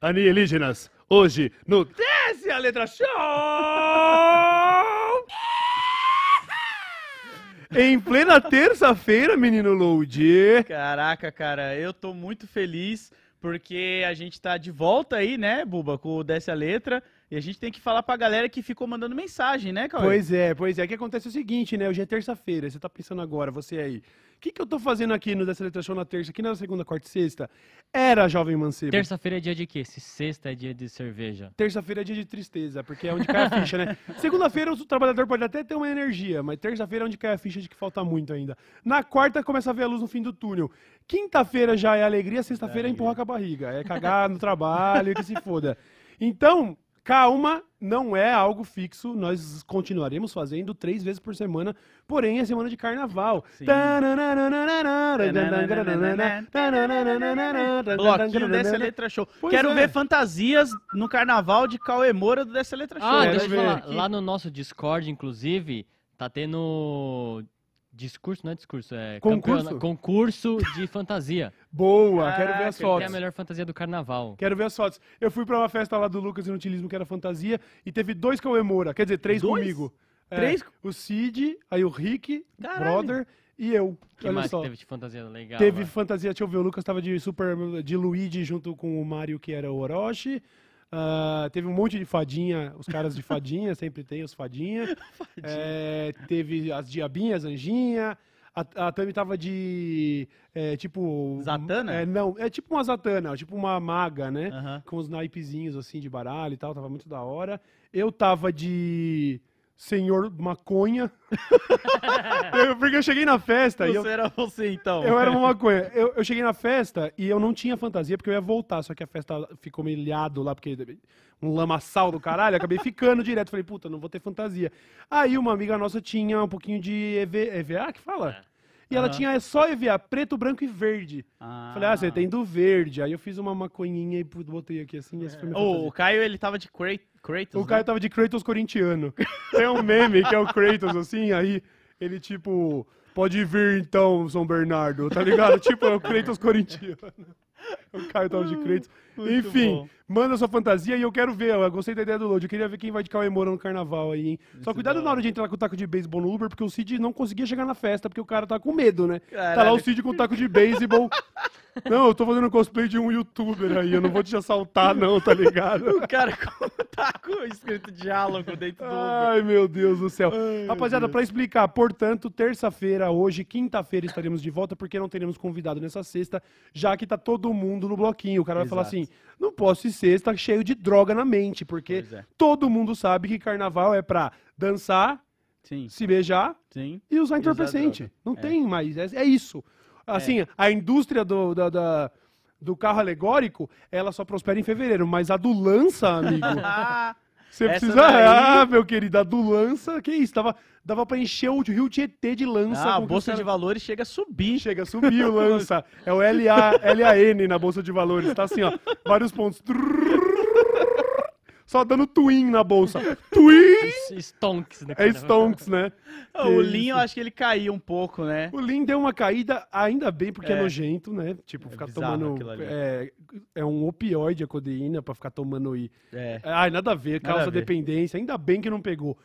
Alienígenas, hoje no Desce a Letra Show! Em plena terça-feira, menino Load. Caraca, cara, eu tô muito feliz porque a gente tá de volta aí, né, Buba, com o Desce a Letra. E a gente tem que falar pra galera que ficou mandando mensagem, né, Cauê? Pois é, pois é. O que acontece é o seguinte, né? Hoje é terça-feira. Você tá pensando agora, você aí. O que, que eu tô fazendo aqui no Dessa Letra Show na terça, aqui na segunda, quarta e sexta? Era Jovem Mancebo. Terça-feira é dia de quê? Se sexta é dia de cerveja. Terça-feira é dia de tristeza, porque é onde cai a ficha, né? Segunda-feira o trabalhador pode até ter uma energia, mas terça-feira é onde cai a ficha de que falta muito ainda. Na quarta começa a ver a luz no fim do túnel. Quinta-feira já é alegria, sexta-feira é empurrar com a barriga. É cagar no trabalho, que se foda. Então, calma, não é algo fixo. Nós continuaremos fazendo três vezes por semana, porém é semana de carnaval. Bloquinho Desce a Letra Show. Pois Quero é. ver fantasias no carnaval de Cauê Moura do Desce a Letra Show. Ah, Quero deixa eu falar. aqui. Lá no nosso Discord, inclusive, tá tendo discurso, não é discurso, é Concurso? concurso de fantasia. Boa, quero ver as Caraca, Quem é fotos. a melhor fantasia do carnaval? Quero ver as fotos. Eu fui pra uma festa lá do Lucas Inutilismo, que era fantasia, e teve dois Cauê Moura. Quer dizer, três Dois? comigo. É, Três? O Cid, aí o Rick, Caralho. brother, e eu. que Olha mais só. que teve de fantasia legal? Teve lá? fantasia, deixa eu ver, o Lucas tava de super de Luigi junto com o Mario, que era o Orochi. Ah, teve um monte de fadinha, os caras de fadinha, sempre tem os fadinha. É, teve as diabinhas, anjinha. A, a Tami tava de. é, tipo. Zatanna? É, não, é tipo uma Zatana, tipo uma maga, né? Com os naipezinhos assim de baralho e tal, tava muito da hora. Eu tava de. Senhor Maconha. Eu- porque eu cheguei na festa e eu, Você era você, então. eu era uma maconha. Eu, eu cheguei na festa e eu não tinha fantasia porque eu ia voltar, só que a festa ficou meio ilhado lá, porque um lamaçal do caralho, acabei ficando direto. Falei, puta, não vou ter fantasia. Aí uma amiga nossa tinha um pouquinho de EV, EVA, que fala? E ela Aham. tinha só EVA, preto, branco e verde. Ah. Falei, ah, você tem do verde. Aí eu fiz uma maconhinha e botei aqui assim, foi fantasia. o Caio, ele tava de Kra- Kratos, O Caio né? tava de Kratos corintiano. Tem um meme que é o Kratos, assim, aí ele tipo, pode vir então, São Bernardo, tá ligado? tipo, é o Kratos corintiano. O Caio tava de Kratos. Enfim, bom. Manda sua fantasia e eu quero ver, eu gostei da ideia do Load, eu queria ver quem vai de Cauê Moura no carnaval aí, hein? Só Muito cuidado da na hora de entrar com o taco de beisebol no Uber, porque o Cid não conseguia chegar na festa, porque o cara tá com medo, né? Tá lá Caralho. o Cid com o taco de beisebol. Não, eu tô fazendo cosplay de um youtuber aí, eu não vou te assaltar não, tá ligado? O cara com tá com escrito diálogo dentro do Uber. Ai, meu Deus do céu. Ai, Rapaziada, pra explicar, portanto, terça-feira, hoje, quinta-feira, estaremos de volta, porque não teremos convidado nessa sexta, já que tá todo mundo no bloquinho. O cara vai falar Exato. assim: não posso ir sexta cheio de droga na mente, porque é. todo mundo sabe que carnaval é pra dançar, Sim, se beijar sim. e usar entorpecente. Não É. tem mais. É, é isso. Assim, a indústria do, da- da- do carro alegórico, ela só prospera em fevereiro, mas a do lança, amigo. Você Essa precisa. daí- Ah, meu querido, a do lança, que isso? Dava, dava pra encher o rio Tietê de lança. ah, a com que bolsa os de caras- valores chega a subir. Chega a subir o lança. É o LA, LAN na bolsa de valores. Tá assim, ó. Vários pontos. Só dando twin na bolsa. Twin! Stonks. do É carnaval. Stonks, né? Ah, o Que Linho, eu acho que ele caiu um pouco, né? O Lin deu uma caída, ainda bem, porque é, É. nojento, né? Tipo, É ficar tomando. É, é um opioide a codeína pra ficar tomando e. É. Ai, nada a ver, causa a ver. dependência. Ainda bem que não pegou.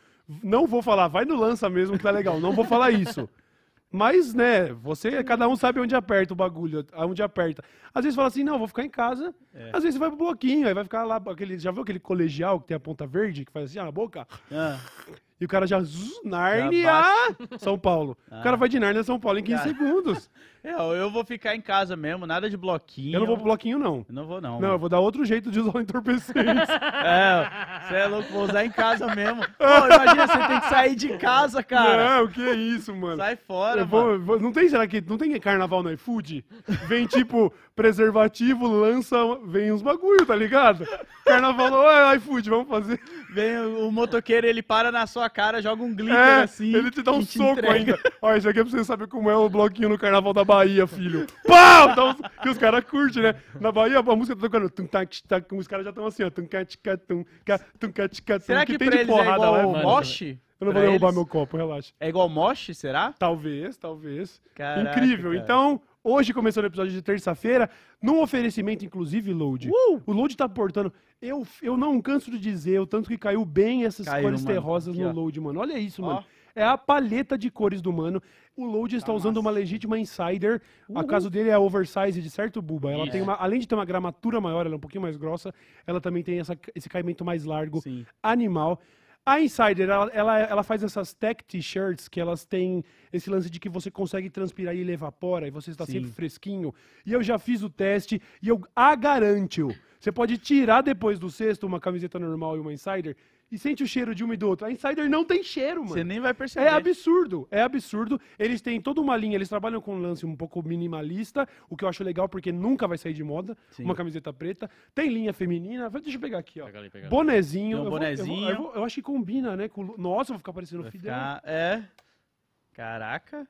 Não vou falar, vai no lança mesmo que tá legal. Não vou falar isso. Mas, né, você, cada um sabe onde aperta o bagulho, onde aperta. Às vezes fala assim, não, vou ficar em casa. É. Às vezes você vai pro bloquinho, aí vai ficar lá, aquele, já viu aquele colegial que tem a ponta verde, que faz assim, ó, na boca? Ah, E o cara já, zzz, Nárnia, São Paulo. O Ah. cara vai de Nárnia a São Paulo em 15 Cara. segundos. é, eu vou ficar em casa mesmo, nada de bloquinho. Eu não vou pro bloquinho, não. Eu não vou, não. Não, eu vou dar outro jeito de usar o entorpecente. É, você é louco, vou usar em casa mesmo. Pô, imagina, você tem que sair de casa, cara. Não, que é isso, mano. Sai fora, vou- mano. vou- não tem, será que não tem carnaval no iFood? Vem tipo preservativo, lança, vem uns bagulho, tá ligado? Carnaval, oi, iFood, vamos fazer. Vem o, o motoqueiro, ele para na na cara, joga um glitter É, assim. ele te dá um te soco entrega. ainda. Ó, isso aqui é pra você saber como é o bloquinho no Carnaval da Bahia, filho. Pau! Dá uns- que os caras curtem, né? Na Bahia, a música tá tocando. tum, tac, tac, Os caras já estão assim, ó. tum, tum, tum, Será que, tem pra de é porrada igual lá. o mano. Mosh? Eu não Pra vou derrubar eles? meu copo, relaxa. É igual Mosh, será? Talvez, talvez. Caraca, Incrível. cara. Então, hoje começando o episódio de terça-feira, num oferecimento, inclusive, Load. Uh! O Load tá portando. Eu, eu não canso de dizer o tanto que caiu bem essas Caiu, cores mano. terrosas Aqui, no ó. Load, mano. Olha isso, mano. Ó. É a paleta de cores do mano. O Load está usando massa. uma legítima Insider. A caso dele é oversize de certo, Buba. Ela Isso. tem uma, além de ter uma gramatura maior, ela é um pouquinho mais grossa. Ela também tem essa- esse caimento mais largo Sim. animal. A Insider, ela, ela, ela faz essas tech t-shirts que elas têm esse lance de que você consegue transpirar e ele evapora e você está Sim. sempre fresquinho. E eu já fiz o teste e eu a garanto. Você pode tirar depois do cesto uma camiseta normal e uma Insider e sente o cheiro de uma e do outro. A Insider não tem cheiro, mano. Você nem vai perceber. É absurdo, é absurdo. Eles têm toda uma linha, eles trabalham com um lance um pouco minimalista, o que eu acho legal porque nunca vai sair de moda. Sim. Uma camiseta preta. Tem linha feminina. Deixa eu pegar aqui, ó. Pega ali, pega ali. Bonezinho. Tem um eu vou- eu vou- Eu, bonezinho. vou- eu acho que combina, né? com Nossa, eu vou ficar parecendo o Vai Fidel. ficar- É. Caraca.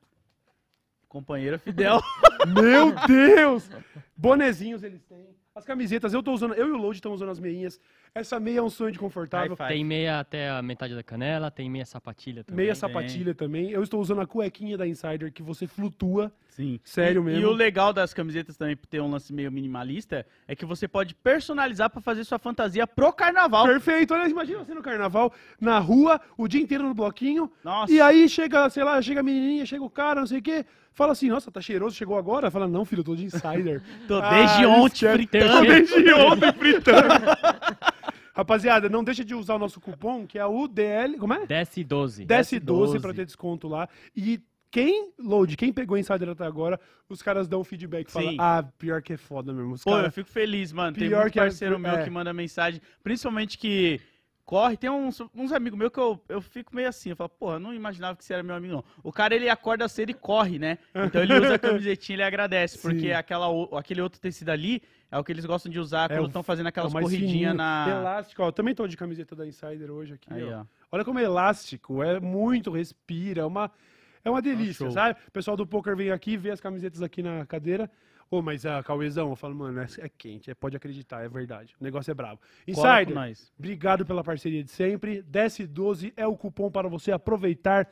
Companheira Fidel. Meu Deus! Bonezinhos eles têm. As camisetas, eu tô usando, eu e o Load estamos usando as meinhas. Essa meia é um sonho de confortável. Tem meia até a metade da canela, tem meia sapatilha também. Meia tem. sapatilha também. Eu estou usando a cuequinha da Insider que você flutua. Sim. Sério e, mesmo. E o legal das camisetas também, por ter um lance meio minimalista, é que você pode personalizar pra fazer sua fantasia pro carnaval. Perfeito. Olha, imagina você no carnaval, na rua, o dia inteiro no bloquinho. Nossa. E aí chega, sei lá, chega a menininha, chega o cara, não sei o quê. Fala assim, nossa, tá cheiroso, chegou agora? Fala, não, filho, eu tô de Insider. Tô Ah, desde ontem esquece. fritando. Tô desde ontem fritando. Rapaziada, não deixa de usar o nosso cupom, que é o DL. Como é? Desce 12. Desce 12 12 pra ter desconto lá. E quem, Load, quem pegou Insider até agora, os caras dão feedback. Falam, Sim. ah, pior que é foda mesmo. Os Pô, cara- eu fico feliz, mano. Tem muito que é- parceiro meu é. que manda mensagem, principalmente que corre. Tem uns, uns amigos meus que eu, eu fico meio assim. Eu falo, porra, não imaginava que você era meu amigo, não. O cara, ele acorda cedo e corre, né? Então ele usa a camisetinha e ele agradece, Sim. porque aquela, aquele outro tecido ali é o que eles gostam de usar É quando estão fazendo É aquelas mais corridinhas na. Elástico, ó. Eu também tô de camiseta da Insider hoje aqui, Aí, ó. ó. Olha como é elástico, é muito, respira, é uma, é uma delícia, show. sabe? O pessoal do poker vem aqui, vê as camisetas aqui na cadeira. Ô, mas a Cauêzão, eu falo, mano, é, é quente, é, pode acreditar, é verdade. O negócio é brabo. Insider, nós. obrigado pela parceria de sempre. Desce 12 é o cupom para você aproveitar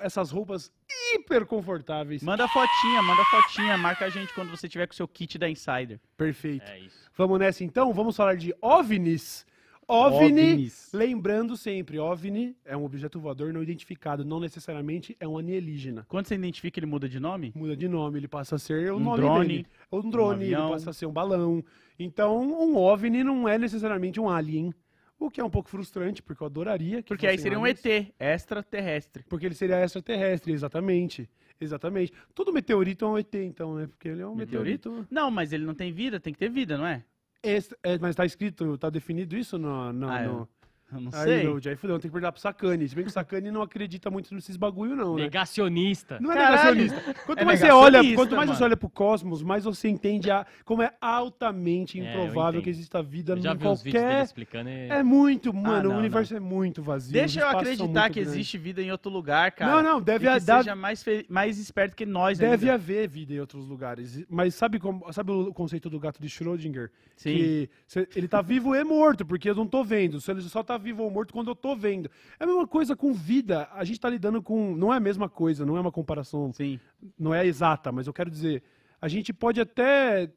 essas roupas hiper confortáveis. Manda fotinha, manda fotinha. Marca a gente quando você tiver com o seu kit da Insider. Perfeito. É isso. Vamos nessa então? Vamos falar de OVNIs. OVNI, OVNIs. lembrando sempre, OVNI é um objeto voador não identificado, não necessariamente é um alienígena. Quando você identifica, ele muda de nome? Muda de nome, ele passa a ser Um nome drone, dele. Um drone, um ele passa a ser um balão. Então, um OVNI não é necessariamente um alien. O que é um pouco frustrante, porque eu adoraria que Porque aí seria um aliens. ET, extraterrestre. Porque ele seria extraterrestre, exatamente. Exatamente. Todo meteorito é um ET, então, né? Porque ele é um Meteorito? meteorito. Não, mas ele não tem vida, tem que ter vida, não é? É, mas tá escrito, tá definido isso no. no, Ah, eu no... Eu não Aí, sei. Load, aí fudeu, tem que perguntar pro Sacani. Se bem que o Sacani não acredita muito nesses bagulho, não, né? Negacionista. Não é Caralho. negacionista. Quanto É mais você olha, negacionista, quanto mais você olha pro cosmos, mais você entende a, como é altamente É, improvável entendo. que exista vida dele qualquer. explicando e... É muito, mano. não, o universo é muito vazio. Deixa eu são acreditar que grandes. existe vida em outro lugar, cara. Não, não, deve, que dar- seja mais, fe- mais esperto que nós deve ainda. haver vida em outros lugares. Mas sabe, como, sabe o conceito do gato de Schrödinger? Sim. Que cê- ele tá vivo e morto, porque eu não tô vendo. Se ele só tá vivo ou morto quando eu tô vendo. É a mesma coisa com vida. A gente tá lidando com. Não é a mesma coisa, não é uma comparação Sim. não é exata, mas eu quero dizer, a gente pode até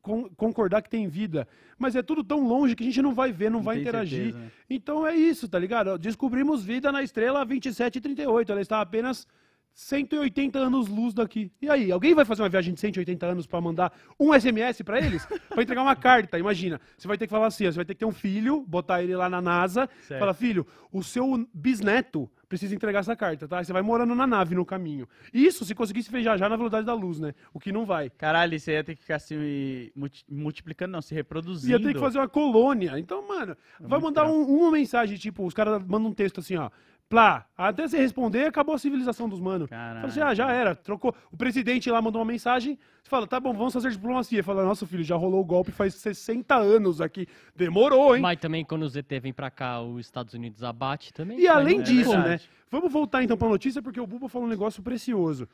con- concordar que tem vida, mas é tudo tão longe que a gente não vai ver, não, vai tem interagir. certeza, né? Então é isso, tá ligado? Descobrimos vida na estrela 2738, ela está apenas 180 anos luz daqui. E aí, alguém vai fazer uma viagem de 180 anos pra mandar um SMS pra eles? Pra entregar uma carta, imagina. Você vai ter que falar assim, ó, você vai ter que ter um filho, botar ele lá na NASA, Certo. fala, filho, o seu bisneto precisa entregar essa carta, tá? Você vai morando na nave no caminho. Isso se conseguisse viajar na velocidade da luz, né? O que não vai. Caralho, você ia ter que ficar se multi- multiplicando, não, se reproduzindo. Ia ter que fazer uma colônia. Então, mano, vai muito mandar um- uma mensagem, tipo, os caras mandam um texto assim, ó. Plá, até você responder, acabou a civilização dos manos. Fala assim, ah, já era, trocou. O presidente lá mandou uma mensagem, você fala, tá bom, vamos fazer diplomacia. Fala, nossa, filho, já rolou o golpe faz 60 anos aqui. Demorou, hein? Mas também quando o ZT vem pra cá, os Estados Unidos abate também. E além é disso, né? verdade. Vamos voltar então pra notícia, porque o Buba falou um negócio precioso.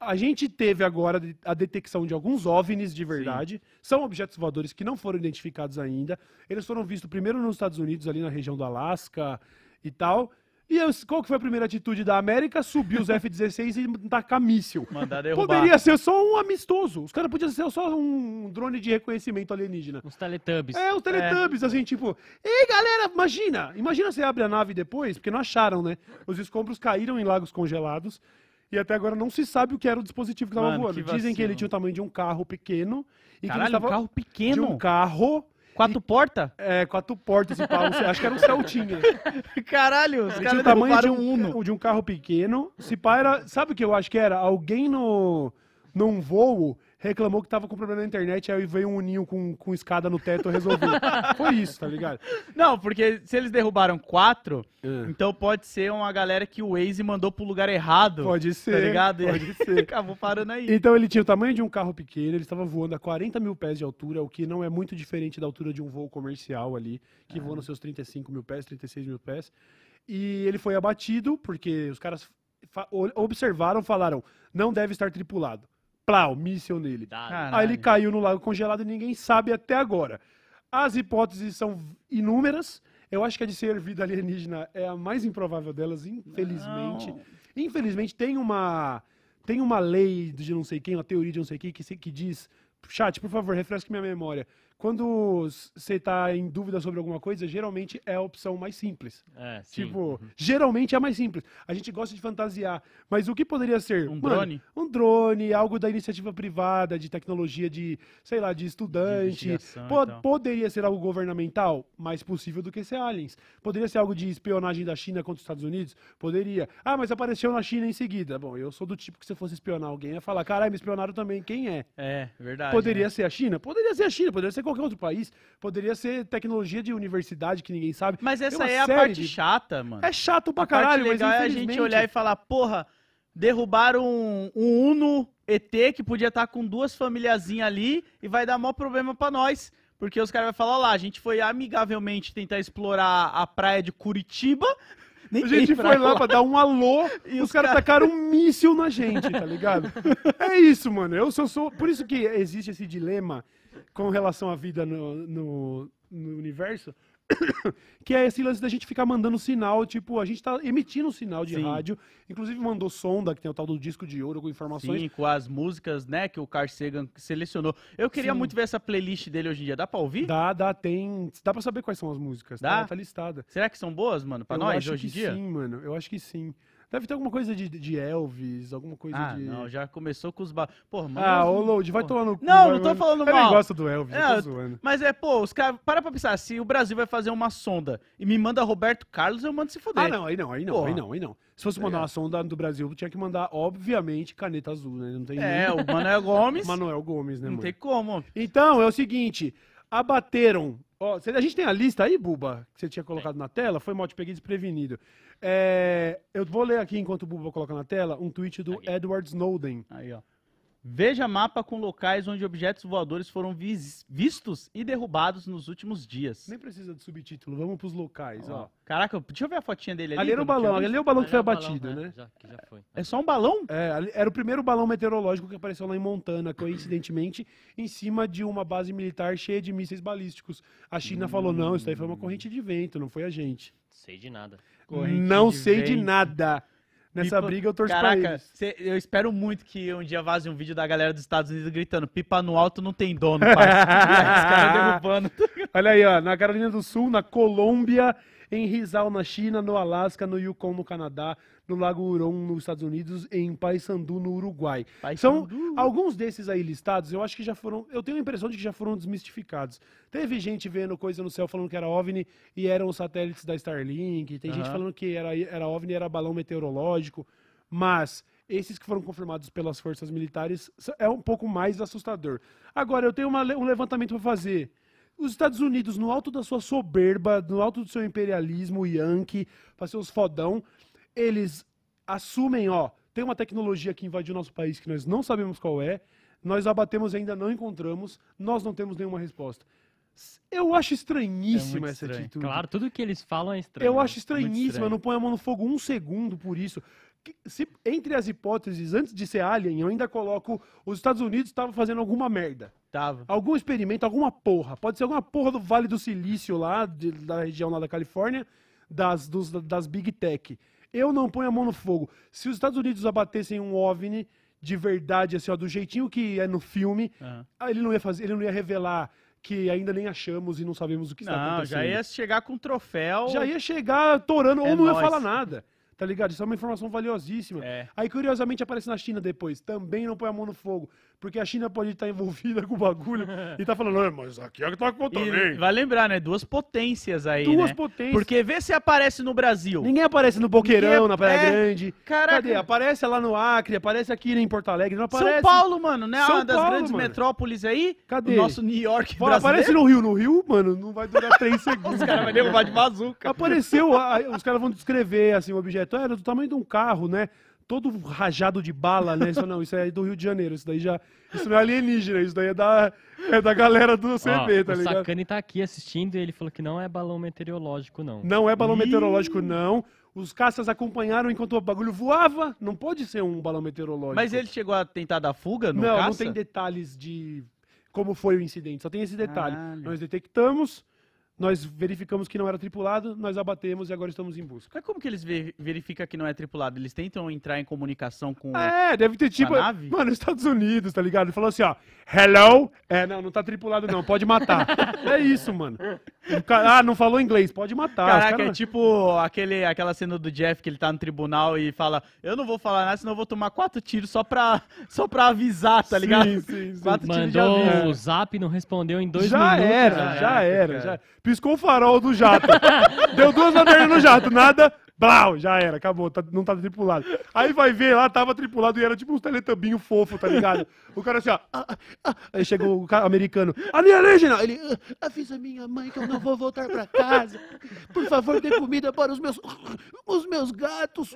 A gente teve agora a detecção de alguns OVNIs de verdade. São objetos voadores que não foram identificados ainda. Eles foram vistos primeiro nos Estados Unidos, ali na região do Alasca e tal. E eu- qual que foi a primeira atitude da América? Subir os F-16 e tacar míssil. Mandar derrubar. Poderia ser só um amistoso. Os caras podiam ser só um drone de reconhecimento alienígena. Uns Teletubbies. É, os Teletubbies, assim, tipo. Ei, galera, imagina! Imagina você abre a nave depois, porque não acharam, né? Os escombros caíram em lagos congelados. E até agora não se sabe o que era o dispositivo que estava voando. que Dizem que ele tinha o tamanho de um carro pequeno. E que Caralho, ele estava um carro de pequeno. um carro. Quatro portas? É, quatro portas e pau. Acho que era um Celtinha. Caralho, os caras o tamanho de um um, Uno. de um carro pequeno. Se pá era. Sabe o que eu acho que era? Alguém no, num voo reclamou que tava com problema na internet, aí veio um uninho com, com escada no teto resolver. Foi isso, tá ligado? Não, porque se eles derrubaram quatro, É. então pode ser uma galera que o Waze mandou pro lugar errado. Pode ser. Tá ligado? E Pode ser. Acabou parando aí. Então ele tinha o tamanho de um carro pequeno, ele estava voando a 40 mil pés de altura, o que não é muito diferente da altura de um voo comercial ali, que voa nos seus 35 mil pés, 36 mil pés. E ele foi abatido, porque os caras observaram, falaram, não deve estar tripulado. Plau, míssil nele. Caralho. Aí ele caiu no lago congelado e ninguém sabe até agora. As hipóteses são inúmeras. Eu acho que a de ser vida alienígena é a mais improvável delas, infelizmente. Não. Infelizmente, tem uma tem uma lei de não sei quem, uma teoria de não sei quem, que, que diz. Chat, por favor, refresque minha memória. Quando você está em dúvida sobre alguma coisa, geralmente é a opção mais simples. É, sim. Tipo, geralmente é a mais simples. A gente gosta de fantasiar. Mas o que poderia ser? Um Mano, drone? Um drone, algo da iniciativa privada, de tecnologia de, sei lá, de estudante. investigação e Po- tal. poderia ser algo governamental? Mais possível do que ser aliens. Poderia ser algo de espionagem da China contra os Estados Unidos? Poderia. Ah, mas apareceu na China em seguida. Bom, eu sou do tipo que se fosse espionar alguém, ia falar, caralho, me espionaram também. Quem é? É, verdade. Poderia né? ser a China? Poderia ser a China, poderia ser qualquer outro país. Poderia ser tecnologia de universidade que ninguém sabe. Mas essa é a parte de- chata, mano. É chato pra a parte caralho, mas legal é a infelizmente... gente olhar e falar, porra, derrubaram um, um Uno ET que podia estar com duas famíliazinhas ali e vai dar maior problema pra nós. Porque os caras vão falar, lá, a gente foi amigavelmente tentar explorar a praia de Curitiba. Nem A gente foi lá pra dar um alô E os os caras cara- tacaram um míssil na gente, tá ligado? É isso, mano. Eu sou, sou- Por isso que existe esse dilema com relação à vida no, no, no universo. Que é esse lance da gente ficar mandando sinal, tipo, a gente tá emitindo um sinal de Sim. rádio. Inclusive mandou sonda, que tem o tal do disco de ouro com informações. Sim, com as músicas, né, que o Carl Sagan selecionou. Eu queria Sim. muito ver essa playlist dele hoje em dia. Dá pra ouvir? Dá, dá, tem. Dá pra saber quais são as músicas. Dá? Tá, tá listada. Será que são boas, mano, pra Eu nós acho hoje em que dia? Sim, mano. Eu acho que sim. Deve ter alguma coisa de, de Elvis, alguma coisa Ah, de. não, já começou com os ba... Porra, mano. Ah, ô Load, vai tomar no cu. Não, não tô falando Eu nem mal. gosto do Elvis, É, eu tô zoando. Mas é, pô, os caras. Para pra pensar, se o Brasil vai fazer uma sonda e me manda Roberto Carlos, eu mando se fuder. Ah, não, aí não, aí não, Porra. aí não, aí não. Se fosse mandar uma sonda do Brasil, tinha que mandar, obviamente, caneta azul, né? Não tem É, nem... o Manuel Gomes. Manuel Gomes, né, não mano? tem como. Então, é o seguinte, abateram... Ó, a gente tem a lista aí, Buba, que você tinha colocado na tela, foi mal, te peguei desprevenido. É, eu vou ler aqui, enquanto o Buba coloca na tela, um tweet do Aqui. Edward Snowden. Aí, ó. Veja mapa com locais onde objetos voadores foram vis- vistos e derrubados nos últimos dias. Nem precisa de subtítulo, vamos pros locais, ó. Ó. Caraca, deixa eu ver a fotinha dele ali. Ali era o balão, ali é o balão que foi abatido, né? né? Já, que já foi. É só um balão? É, ali- era o primeiro balão meteorológico que apareceu lá em Montana, coincidentemente, em cima de uma base militar cheia de mísseis balísticos. A China falou: não, isso daí foi uma corrente de vento, não foi a gente. Sei de nada. Corrente não de sei de vento. nada. Nessa Pipa- briga eu torço pra Caraca, eles. cê- eu espero muito que um dia vaze um vídeo da galera dos Estados Unidos gritando: pipa no alto não tem dono, parça. Os caras derrubando. Olha aí, ó, na Carolina do Sul, na Colômbia, em Rizal, na China, no Alasca, no Yukon, no Canadá, no Lago Huron, nos Estados Unidos, em Paysandu, no Uruguai. São alguns desses aí listados, eu acho que já foram, eu tenho a impressão de que já foram desmistificados. Teve gente vendo coisa no céu falando que era OVNI e eram os satélites da Starlink, tem gente Aham. falando que era, era OVNI e era balão meteorológico, mas esses que foram confirmados pelas forças militares é um pouco mais assustador. Agora, eu tenho uma um levantamento para fazer. Os Estados Unidos, no alto da sua soberba, no alto do seu imperialismo yankee, pra ser os fodão, eles assumem, ó, tem uma tecnologia que invadiu nosso país que nós não sabemos qual é, nós abatemos e ainda não encontramos, nós não temos nenhuma resposta. Eu acho estranhíssima muito essa atitude. Claro, tudo que eles falam é estranho. Eu né? acho estranhíssimo, estranho. eu não ponho a mão no fogo um segundo por isso. Se- entre as hipóteses, antes de ser Alien, eu ainda coloco os Estados Unidos estavam fazendo alguma merda. Tava. Algum experimento, alguma porra. Pode ser alguma porra do Vale do Silício lá, de- da região lá da Califórnia, das, dos- das Big Tech. Eu não ponho a mão no fogo. Se os Estados Unidos abatessem um OVNI de verdade, assim, ó, do jeitinho que é no filme, ah, ele não ia fazer, ele não ia revelar que ainda nem achamos e não sabemos o que está Não, acontecendo. já ia chegar com troféu. Já ia chegar torando É ou não ia nóis. falar nada. Tá ligado? Isso é uma informação valiosíssima. É. Aí, curiosamente, aparece na China depois. Também não põe a mão no fogo. Porque a China pode estar envolvida com o bagulho e tá falando, "É, mas aqui é que tá acontecendo. vai lembrar, né? Duas potências aí, Duas né? potências. Porque vê se aparece no Brasil. Ninguém aparece no Boqueirão, Ninguém- na Praia é, Grande. Caraca. Cadê? Aparece lá no Acre, aparece aqui em Porto Alegre. Não aparece. São Paulo, mano, né? São Uma das Paulo, grandes mano. metrópoles aí. Cadê? O nosso New York Fora, aparece no Rio. No Rio, mano, não vai durar três segundos. Os caras vão derrubar de bazuca. Apareceu, os caras vão descrever assim, o objeto. Era do tamanho de um carro, né? Todo rajado de bala, né? Isso não, isso é do Rio de Janeiro. Isso daí já. Isso não é alienígena, isso daí é da, é da galera do Ó, CB, tá o ligado? Sacani tá aqui assistindo e ele falou que não é balão meteorológico, não. Não é balão Ih. meteorológico, não. Os caças acompanharam enquanto o bagulho voava. Não pode ser um balão meteorológico. Mas ele chegou a tentar dar fuga no não, não caça? tem detalhes de como foi o incidente. Só tem esse detalhe. Caralho. Nós detectamos, nós verificamos que não era tripulado, nós abatemos e agora estamos em busca. Mas como que eles ve- verificam que não é tripulado? Eles tentam entrar em comunicação com... É, deve ter tipo. a nave? Mano, Estados Unidos, tá ligado? Ele falou assim, ó. Hello? É, não, não tá tripulado, não. Pode matar. é isso, mano. Ah, não falou inglês, pode matar. Caraca, cara- é tipo aquele, aquela cena do Jeff que ele tá no tribunal e fala: Eu não vou falar nada, senão eu vou tomar quatro tiros só pra, só pra avisar, tá ligado? Sim, sim, sim. Quatro tiros de Mandou aviso. o zap e não respondeu em dois já minutos. era, já já era, era, já Piscou o farol do jato. Deu duas lanternas no jato, nada. Blau, já era, acabou, tá- não tá tripulado. Aí vai ver lá, tava tripulado e era tipo uns teletubinho fofo, tá ligado? O cara assim, ó. ah, ah, ah. Aí chegou o cara americano. Alienígena! Ele, "Ah, avisa minha mãe que eu não vou voltar pra casa. Por favor, dê comida para os meus, os meus gatos.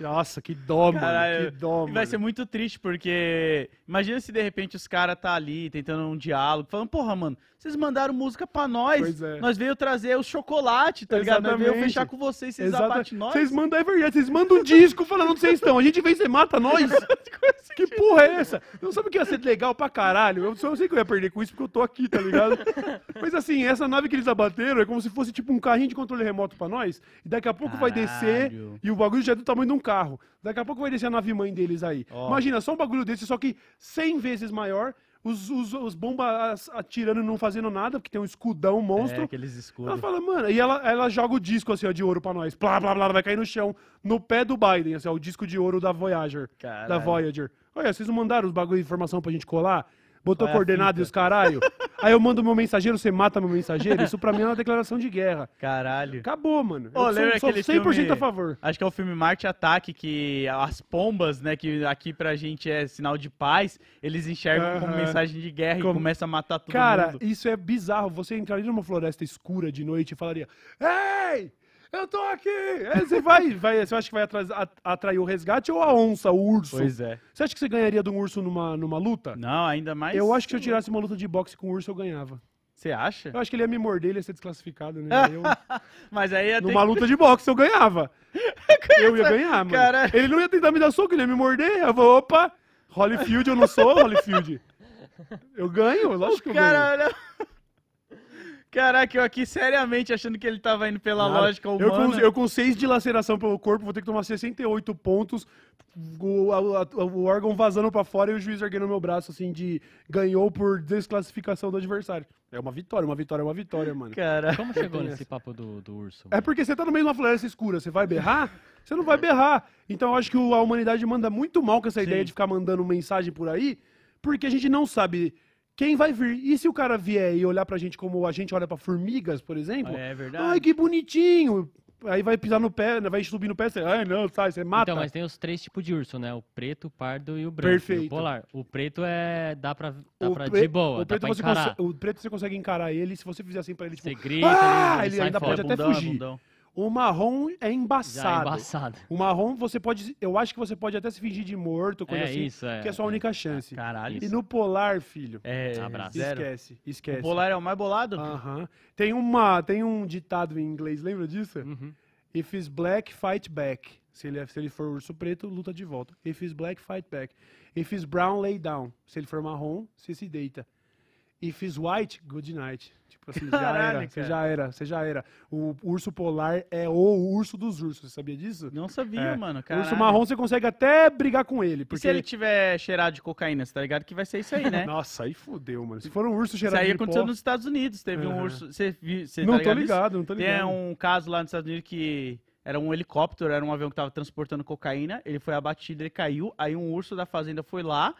Nossa, que dó, mano, Caralho, que dó, E vai mano. ser muito triste, porque imagina se de repente os caras tá ali tentando um diálogo, falando, porra, mano, vocês mandaram música pra nós. Pois é. Nós veio trazer o chocolate, tá ligado? Nós veio Exatamente. fechar com vocês, vocês Exata- abatem nós. Vocês mandam, é verdade, vocês mandam um disco falando onde vocês estão. A gente vem, você mata nós. que porra é essa? Não sabe o que ia ser legal pra caralho? Eu só sei que eu ia perder com isso porque eu tô aqui, tá ligado? Mas assim, essa nave que eles abateram é como se fosse tipo um carrinho de controle remoto pra nós. E daqui a pouco vai descer Caralho. e o bagulho já é do tamanho de um carro. Daqui a pouco vai descer a nave mãe deles aí. Ó. Imagina, só um bagulho desse, só que 100 vezes maior. Os, os, os bombas atirando e não fazendo nada, porque tem um escudão monstro. É, aqueles Ela escudos. fala, mano, e ela, ela joga o disco assim, ó, de ouro pra nós. Blá, blá, blá, vai cair no chão, no pé do Biden, assim, ó, o disco de ouro da Voyager. Caralho. Da Voyager. Olha, vocês não mandaram os bagulho de informação pra gente colar? Botou Qual é a coordenada e os caralho? Aí eu mando meu mensageiro, você mata meu mensageiro? Isso pra mim é uma declaração de guerra. Caralho. Acabou, mano. Ô, eu lembra sou, sou 100% filme- a favor. Acho que é o filme Marte Ataque, que as pombas, né, que aqui pra gente é sinal de paz, eles enxergam como Aham. mensagem de guerra Como- e começam a matar todo Cara, mundo. isso é bizarro. Você entraria numa floresta escura de noite e falaria: Ei! Eu tô aqui! Aí você vai, vai, você acha que vai atras- atrair o resgate ou a onça, o urso? Pois é. Você acha que você ganharia de um urso numa, numa luta? Não, ainda mais. Eu acho que se eu tirasse uma luta de boxe com o urso, eu ganhava. Você acha? Eu acho que ele ia me morder, ele ia ser desclassificado, né? Aí eu- Mas aí ia numa que- luta de boxe, eu ganhava. Eu ia ganhar, mano. Caralho. Ele não ia tentar me dar soco, ele ia me morder. Eu vou, opa, Holyfield, eu não sou Holyfield. Eu ganho, lógico que eu ganho. Cara, olha... Caraca, eu aqui seriamente achando que ele tava indo pela Nada. lógica eu, humana. com, eu com 6 de laceração pelo corpo, vou ter que tomar 68 pontos, o, a- a- o órgão vazando pra fora e o juiz erguendo meu braço, assim, de ganhou por desclassificação do adversário. É uma vitória, uma vitória é uma vitória, mano. Cara, Como chegou nesse papo do, do urso? É porque você tá no meio de uma floresta escura, você vai berrar? Você não vai berrar. Então eu acho que a humanidade manda muito mal com essa ideia de ficar mandando mensagem por aí, porque a gente não sabe quem vai vir. E se o cara vier e olhar pra gente como a gente olha pra formigas, por exemplo? é verdade. Ai, que bonitinho. aí vai pisar no pé, né, vai subir no pé, você, ai não, sai, você mata. Então, mas tem os três tipos de urso, né? O preto, o pardo e o branco. e Perfeito. O polar. O preto é. dá pra, dá o, pra pre- de boa, o dá preto pra você encarar. consegue, o preto você consegue encarar ele, se você fizer assim pra ele, tipo, Você grita, Ah, ele, ele sai ainda fora. pode até bundão, fugir. bundão. O marrom é Já é embaçado. embaçado. O marrom você pode, eu acho que você pode até se fingir de morto, coisa É assim, isso, é. que é a sua única chance. Caralho. E no polar, filho, É, Abraço. esquece, esquece. O polar é o mais bolado? Aham. Tem uma, tem um ditado em inglês, lembra disso? Uhum. If is black, fight back. Se ele, é- se ele for urso preto, luta de volta. If is black, fight back. If is brown, lay down. Se ele for marrom, você se deita. If is white, good night. Tipo assim, já era, você cara. já era, você já era. O urso polar é o urso dos ursos, você sabia disso? Não sabia, É. mano. O Caralho. urso marrom você consegue até brigar com ele. E Porque se ele tiver cheirado de cocaína, você tá ligado que vai ser isso aí, né? Nossa, aí fudeu, mano. Se for um urso Isso cheirado aí de aconteceu pó... nos Estados Unidos. Teve um Aham. urso. Você? Você Não tá tô ligado nisso? ligado, não tô ligado. Tem um caso lá nos Estados Unidos que era um helicóptero, era um avião que tava transportando cocaína. Ele foi abatido, ele caiu. Aí um urso da fazenda foi lá,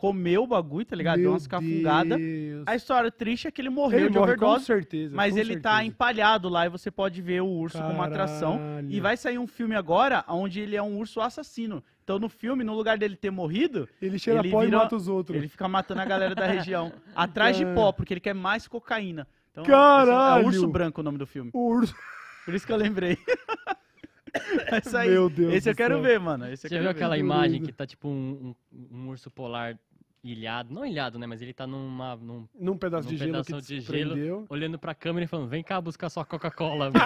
comeu o bagulho, tá ligado? Deu Meu umas cafungadas. Deus. A história triste é que ele morreu Ele de morre com overdose. certeza. Mas com ele tá certeza. empalhado lá e você pode ver o urso como uma atração. Caralho. E vai sair um filme agora onde ele é um urso assassino. Então no filme, no lugar dele ter morrido, Ele cheira ele pó vira- e mata os outros. ele fica matando a galera da região. Atrás de pó, porque ele quer mais cocaína. Então, Caralho! É Urso Branco o nome do filme. O urso. Por isso que eu lembrei. Esse aí. Meu Deus Esse eu quero céu. ver, mano. Esse eu Você viu ver. aquela Meu imagem que tá tipo um, um- um urso polar ilhado? Não ilhado, né? Mas ele tá numa, num, Num pedaço num de gelo pedaço que de gelo, olhando pra câmera e falando: vem cá buscar sua Coca-Cola.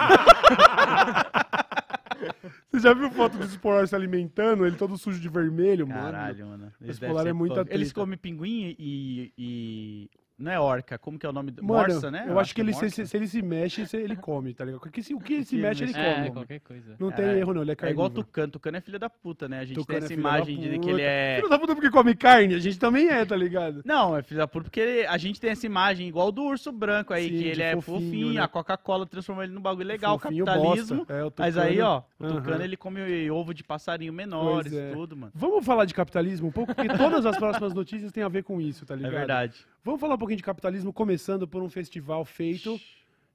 Você já viu foto dos polar se alimentando? Ele todo sujo de vermelho, mano. Caralho, mano. Eles Esse devem polar ser é muita. Eles comem pinguim e, e- Não é orca, como que é o nome? Mano, Morsa, né? eu acho que ele, se, morsa. se- se ele se mexe, se- ele come, tá ligado? Porque se, o que ele se mexe, ele mexe- come. é, qualquer coisa. Não tem É. erro, não. Ele é É igual carnívoro. Tucano. Tucano é filho da puta, né? A gente Tucano tem é essa da imagem de que ele é... Filho da puta porque come carne, a gente também é, tá ligado? Não, é filho da puta porque ele- a gente tem essa imagem igual do urso branco aí, Sim, que ele é fofinho, fofinho, né? a Coca-Cola transformou ele num bagulho legal, Fofinho capitalismo. É, o Mas aí, ó, o. Tucano ele come ovo de passarinho menores é. e tudo, mano. Vamos falar de capitalismo um pouco, porque todas as próximas notícias têm a ver com isso, tá É ligado? verdade. Vamos falar um pouquinho de capitalismo, começando por um festival feito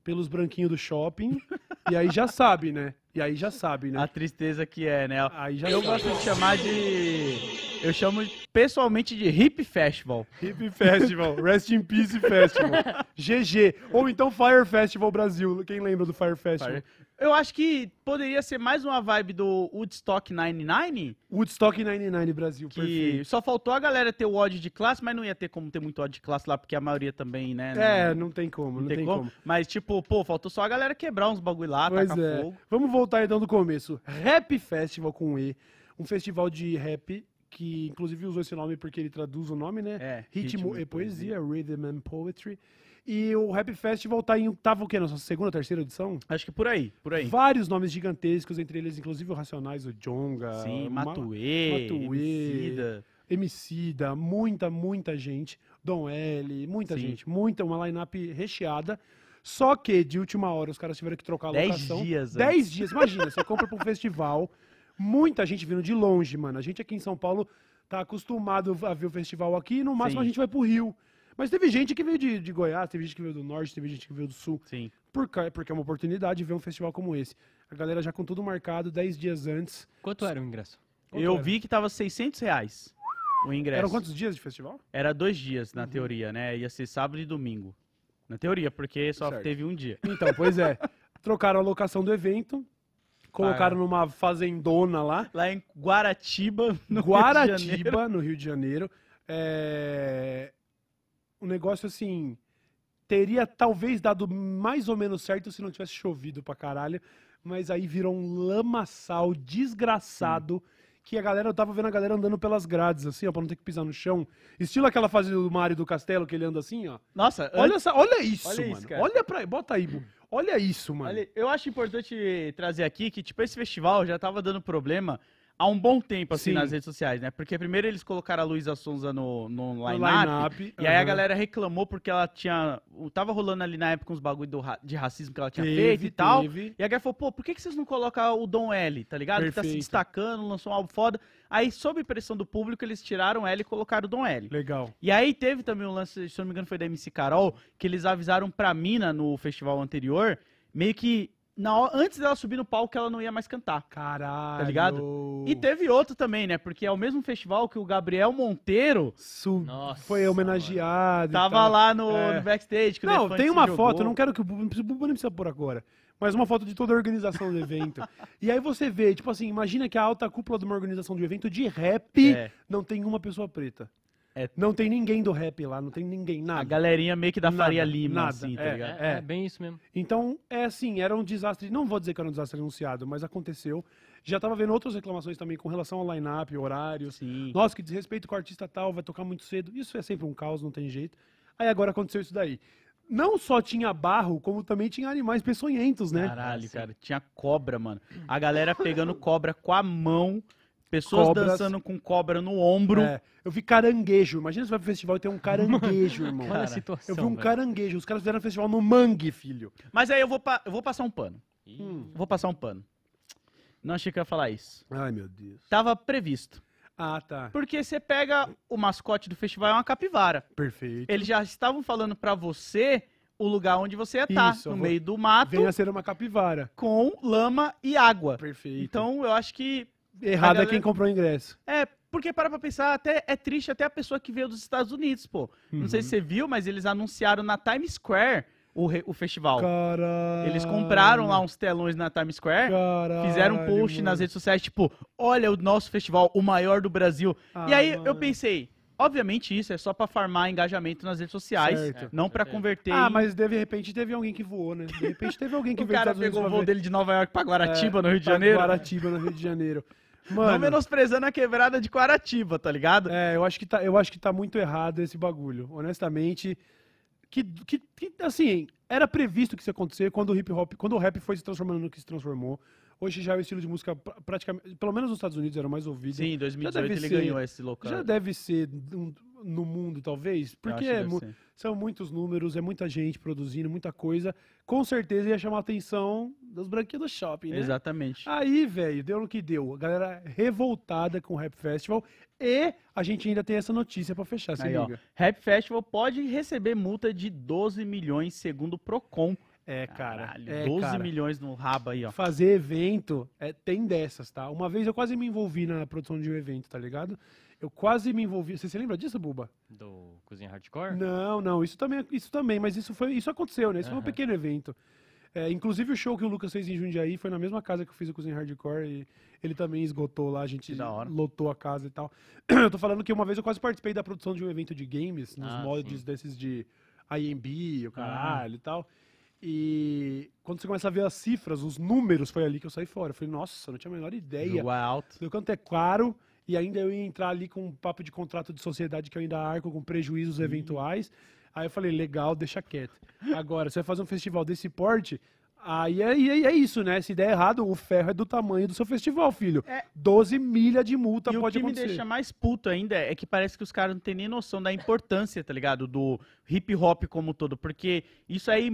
pelos branquinhos do shopping. e aí já sabe, né? E aí já sabe, né? A tristeza que é, né? Aí já Eu sabe. gosto de chamar de. Eu chamo pessoalmente de Hip Festival. Hip Festival, Rest in Peace Festival, GG, ou então Fire Festival Brasil. Quem lembra do Fire Festival? Eu acho que poderia ser mais uma vibe do Woodstock 99, Woodstock 99 Brasil, que perfeito. só faltou a galera ter o ódio de classe, mas não ia ter como ter muito ódio de classe lá, porque a maioria também, né? É, não tem como, não, tem, como. Mas, tipo, pô, faltou só a galera quebrar uns bagulho lá, Pois tacar é. fogo. Vamos voltar então do começo. Rap Festival com E, um festival de rap que inclusive usou esse nome porque ele traduz o nome, né? É, Ritmo, e poesia, Rhythm and Poetry. E o Rap Festival tá em, tava o quê? Nossa segunda, terceira edição? Acho que por aí, por aí. Vários nomes gigantescos, entre eles inclusive o Racionais, o Jonga, Sim, Ma- Matuê, Matuê. Emicida. Emicida, muita, muita gente. Dom L, muita Sim. gente. Muita, uma line-up recheada. Só que, de última hora, os caras tiveram que trocar a Dez locação. dias, né? Dez dias, imagina, você compra pra um festival, muita gente vindo de longe, mano. A gente aqui em São Paulo tá acostumado a ver o festival aqui, no máximo Sim. a gente vai pro Rio. Mas teve gente que veio de, de Goiás, teve gente que veio do Norte, teve gente que veio do Sul. Sim. Por, porque é uma oportunidade de ver um festival como esse. A galera já com tudo marcado, 10 dias antes. Quanto era o ingresso? Quanto Eu era? vi que tava 600 reais o ingresso. Eram quantos dias de festival? Era dois dias, na Uhum. teoria, né? Ia ser sábado e domingo. Na teoria, porque só Certo. teve um dia. Então, pois é. Trocaram a locação do evento, colocaram Ah. numa fazendona lá, Lá em Guaratiba, no Rio de Janeiro. Guaratiba, no Rio de Janeiro. É... Um negócio assim. Teria talvez dado mais ou menos certo se não tivesse chovido pra caralho. Mas aí virou um lamaçal desgraçado. Que a galera, eu tava vendo a galera andando pelas grades, assim, ó, pra não ter que pisar no chão. Estilo aquela fase do Mário do Castelo, que ele anda assim, ó. Nossa, Olha, essa, olha isso, Olha mano. isso, cara. olha pra. Bota aí. Olha isso, mano. Olha, eu acho importante trazer aqui que, tipo, esse festival já tava dando problema há um bom tempo, assim, Sim. nas redes sociais, né? Porque primeiro eles colocaram a Luísa Sonza no, no line-up. line-up, E aí a galera reclamou porque ela tinha. Tava rolando ali na época uns bagulho do de racismo que ela tinha Teve, feito e tal. teve. E a galera falou, pô, por que, que vocês não colocam o Dom L, tá ligado? Ele tá se Perfeito. destacando, lançou um álbum foda. Aí, sob pressão do público, eles tiraram L e colocaram o Dom L. Legal. E aí teve também um lance, se eu não me engano, foi da MC Carol, que eles avisaram pra Mina no festival anterior, meio que na antes dela subir no palco, ela não ia mais cantar. Caralho. Tá ligado? E teve outro também, né? Porque é o mesmo festival que o Gabriel Monteiro Su- Nossa, foi homenageado. tava lá no, É. no backstage. Não, tem uma jogou. foto, eu não quero que o Bubu, não precisa- o Bubu nem precisa pôr agora. Mas uma foto de toda a organização do evento. e aí você vê, tipo assim, imagina que a alta cúpula de uma organização de um evento de rap É. não tem uma pessoa preta. É. Não tem ninguém do rap lá, não tem ninguém, A nada. galerinha meio que da Nada, Faria Lima, nada. assim, tá É, ligado? É, É. é bem isso mesmo. Então, é assim, era um desastre. Não vou dizer que era um desastre anunciado, mas aconteceu. Já tava vendo outras reclamações também com relação ao line-up, horários. Sim. Nossa, que desrespeito com o artista tal, vai tocar muito cedo. Isso é sempre um caos, não tem jeito. Aí agora aconteceu isso daí. Não só tinha barro, como também tinha animais peçonhentos, né? Caralho, cara. Tinha cobra, mano. A galera pegando cobra com a mão. Pessoas Cobras. dançando com cobra no ombro. É, eu vi caranguejo. Imagina você vai pro festival e tem um caranguejo, irmão. Olha a situação. Eu vi um velho. caranguejo. Os caras fizeram um festival no Mangue, filho. Mas aí eu vou, pa- eu vou passar um pano. Hum. Vou passar um pano. Não achei que eu ia falar isso. Ai, meu Deus. Tava previsto. Ah, tá. Porque você pega o mascote do festival, é uma capivara. Perfeito. Eles já estavam falando pra você o lugar onde você ia estar. Isso, no vou- meio do mato, Venha ser uma capivara. com lama e água. Perfeito. Então eu acho que. Errado a é galera- quem comprou o ingresso. É, porque para pra pensar, até é triste até a pessoa que veio dos Estados Unidos, pô. Não sei Uhum. se você viu, mas eles anunciaram na Times Square o, re- o festival. Caralho. Eles compraram lá uns telões na Times Square, Caralho, fizeram um post mano. nas redes sociais, tipo, olha o nosso festival, o maior do Brasil. e Ah, aí eu mano. pensei, obviamente isso é só pra farmar engajamento nas redes sociais, Certo. não pra certeza. converter Ah, em- mas de repente teve alguém que voou, né? De repente teve alguém que o veio cara pegou o voo dele de Nova York pra Guaratiba, É, no Rio de Janeiro. Guaratiba, no Rio de Janeiro. Não Mano, menosprezando a quebrada de Guaratiba, tá ligado? é, eu acho, que tá, eu acho que tá muito errado esse bagulho. Honestamente, que, que, que, assim, era previsto que isso ia acontecer quando o hip hop, quando o rap foi se transformando no que se transformou. Hoje já é o estilo de música pra- praticamente, pelo menos nos Estados Unidos era o mais ouvido. Sim, em 2018 deve ele ser- ganhou esse local. Já deve ser um- no mundo, talvez, porque é são muitos números, é muita gente produzindo, muita coisa. Com certeza ia chamar a atenção dos branquinhos do shopping, né? Exatamente. Aí, velho, deu no que deu. A galera revoltada com o Rap Festival. E a gente ainda tem essa notícia pra fechar, se Aí, ó, liga. Rap Festival pode receber multa de 12 milhões, segundo o Procon. É, cara. Caralho, é, 12 cara. milhões no rabo aí, ó. Fazer evento é, tem dessas, tá? Uma vez eu quase me envolvi na produção de um evento, tá ligado? Eu quase me envolvi. Você se lembra disso, Buba? Do Cozinha Hardcore? Não, não, isso também, isso também, mas isso foi, isso aconteceu, né? Isso foi um pequeno evento. É, inclusive o show que o Lucas fez em Jundiaí foi na mesma casa que eu fiz o Cozinha Hardcore e ele também esgotou lá, a gente Que da hora. lotou a casa e tal. Eu tô falando que uma vez eu quase participei da produção de um evento de games, nos Ah, moldes sim. desses de IMB, o caralho e tal. E quando você começa a ver as cifras, os números, foi ali que eu saí fora. Eu falei, nossa, não tinha a menor ideia alto. do quanto é caro e ainda eu ia entrar ali com um papo de contrato de sociedade que eu ainda arco com prejuízos eventuais. Aí eu falei, legal, deixa quieto. Agora, você vai fazer um festival desse porte, aí é, aí é isso, né? Se der errado, o ferro é do tamanho do seu festival, filho. É. 12 milha de multa e o pode que acontecer. me deixa mais puto ainda é que parece que os caras não têm nem noção da importância, tá ligado? Do hip hop como um todo. Porque isso aí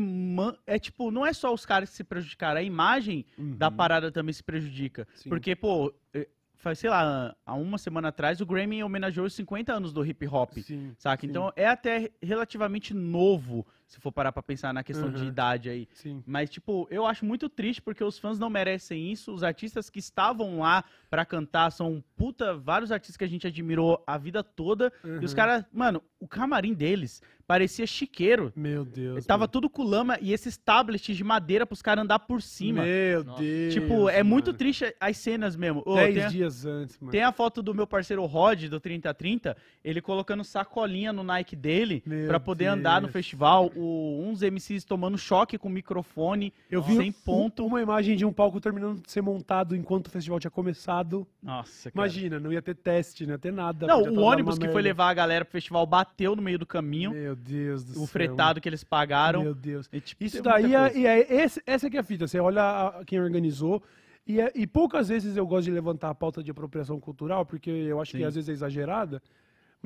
é tipo, não é só os caras que se prejudicaram, a imagem da Uhum. parada também se prejudica. Sim. Porque, pô, eh, faz, sei lá, há uma semana atrás o Grammy homenageou os 50 anos do hip hop. Sim, Saca? sim, Então é até relativamente novo, se for parar pra pensar na questão de Uhum. idade aí. sim. Mas, tipo, eu acho muito triste porque os fãs não merecem isso. Os artistas que estavam lá pra cantar são puta, vários artistas que a gente admirou a vida toda. E os Uhum. caras, mano, o camarim deles parecia chiqueiro. Meu Deus. Tava mano. tudo com lama e esses tablets de madeira pros caras andar por cima. Meu Nossa. Deus. tipo, é muito mano. triste as cenas mesmo. Ô, Dez tem, a- dias antes, mano. tem a foto do meu parceiro Rod, do 3030, ele colocando sacolinha no Nike dele Meu pra poder andar no Deus. festival. O, uns MCs tomando choque com o microfone. Eu vi sem um- ponto. uma imagem de um palco terminando de ser montado enquanto o festival tinha começado. Nossa, cara. Imagina, não ia ter teste, não ia ter nada. Não, o tá ônibus que foi levar a galera pro festival bateu no meio do caminho. Meu Deus do céu. o fretado que eles pagaram. Meu Deus. E, tipo, Isso daí é, e é esse- essa que é a fita. Você olha a- quem organizou. E, é- e poucas vezes eu gosto de levantar a pauta de apropriação cultural, porque eu acho que Sim. às vezes é exagerada.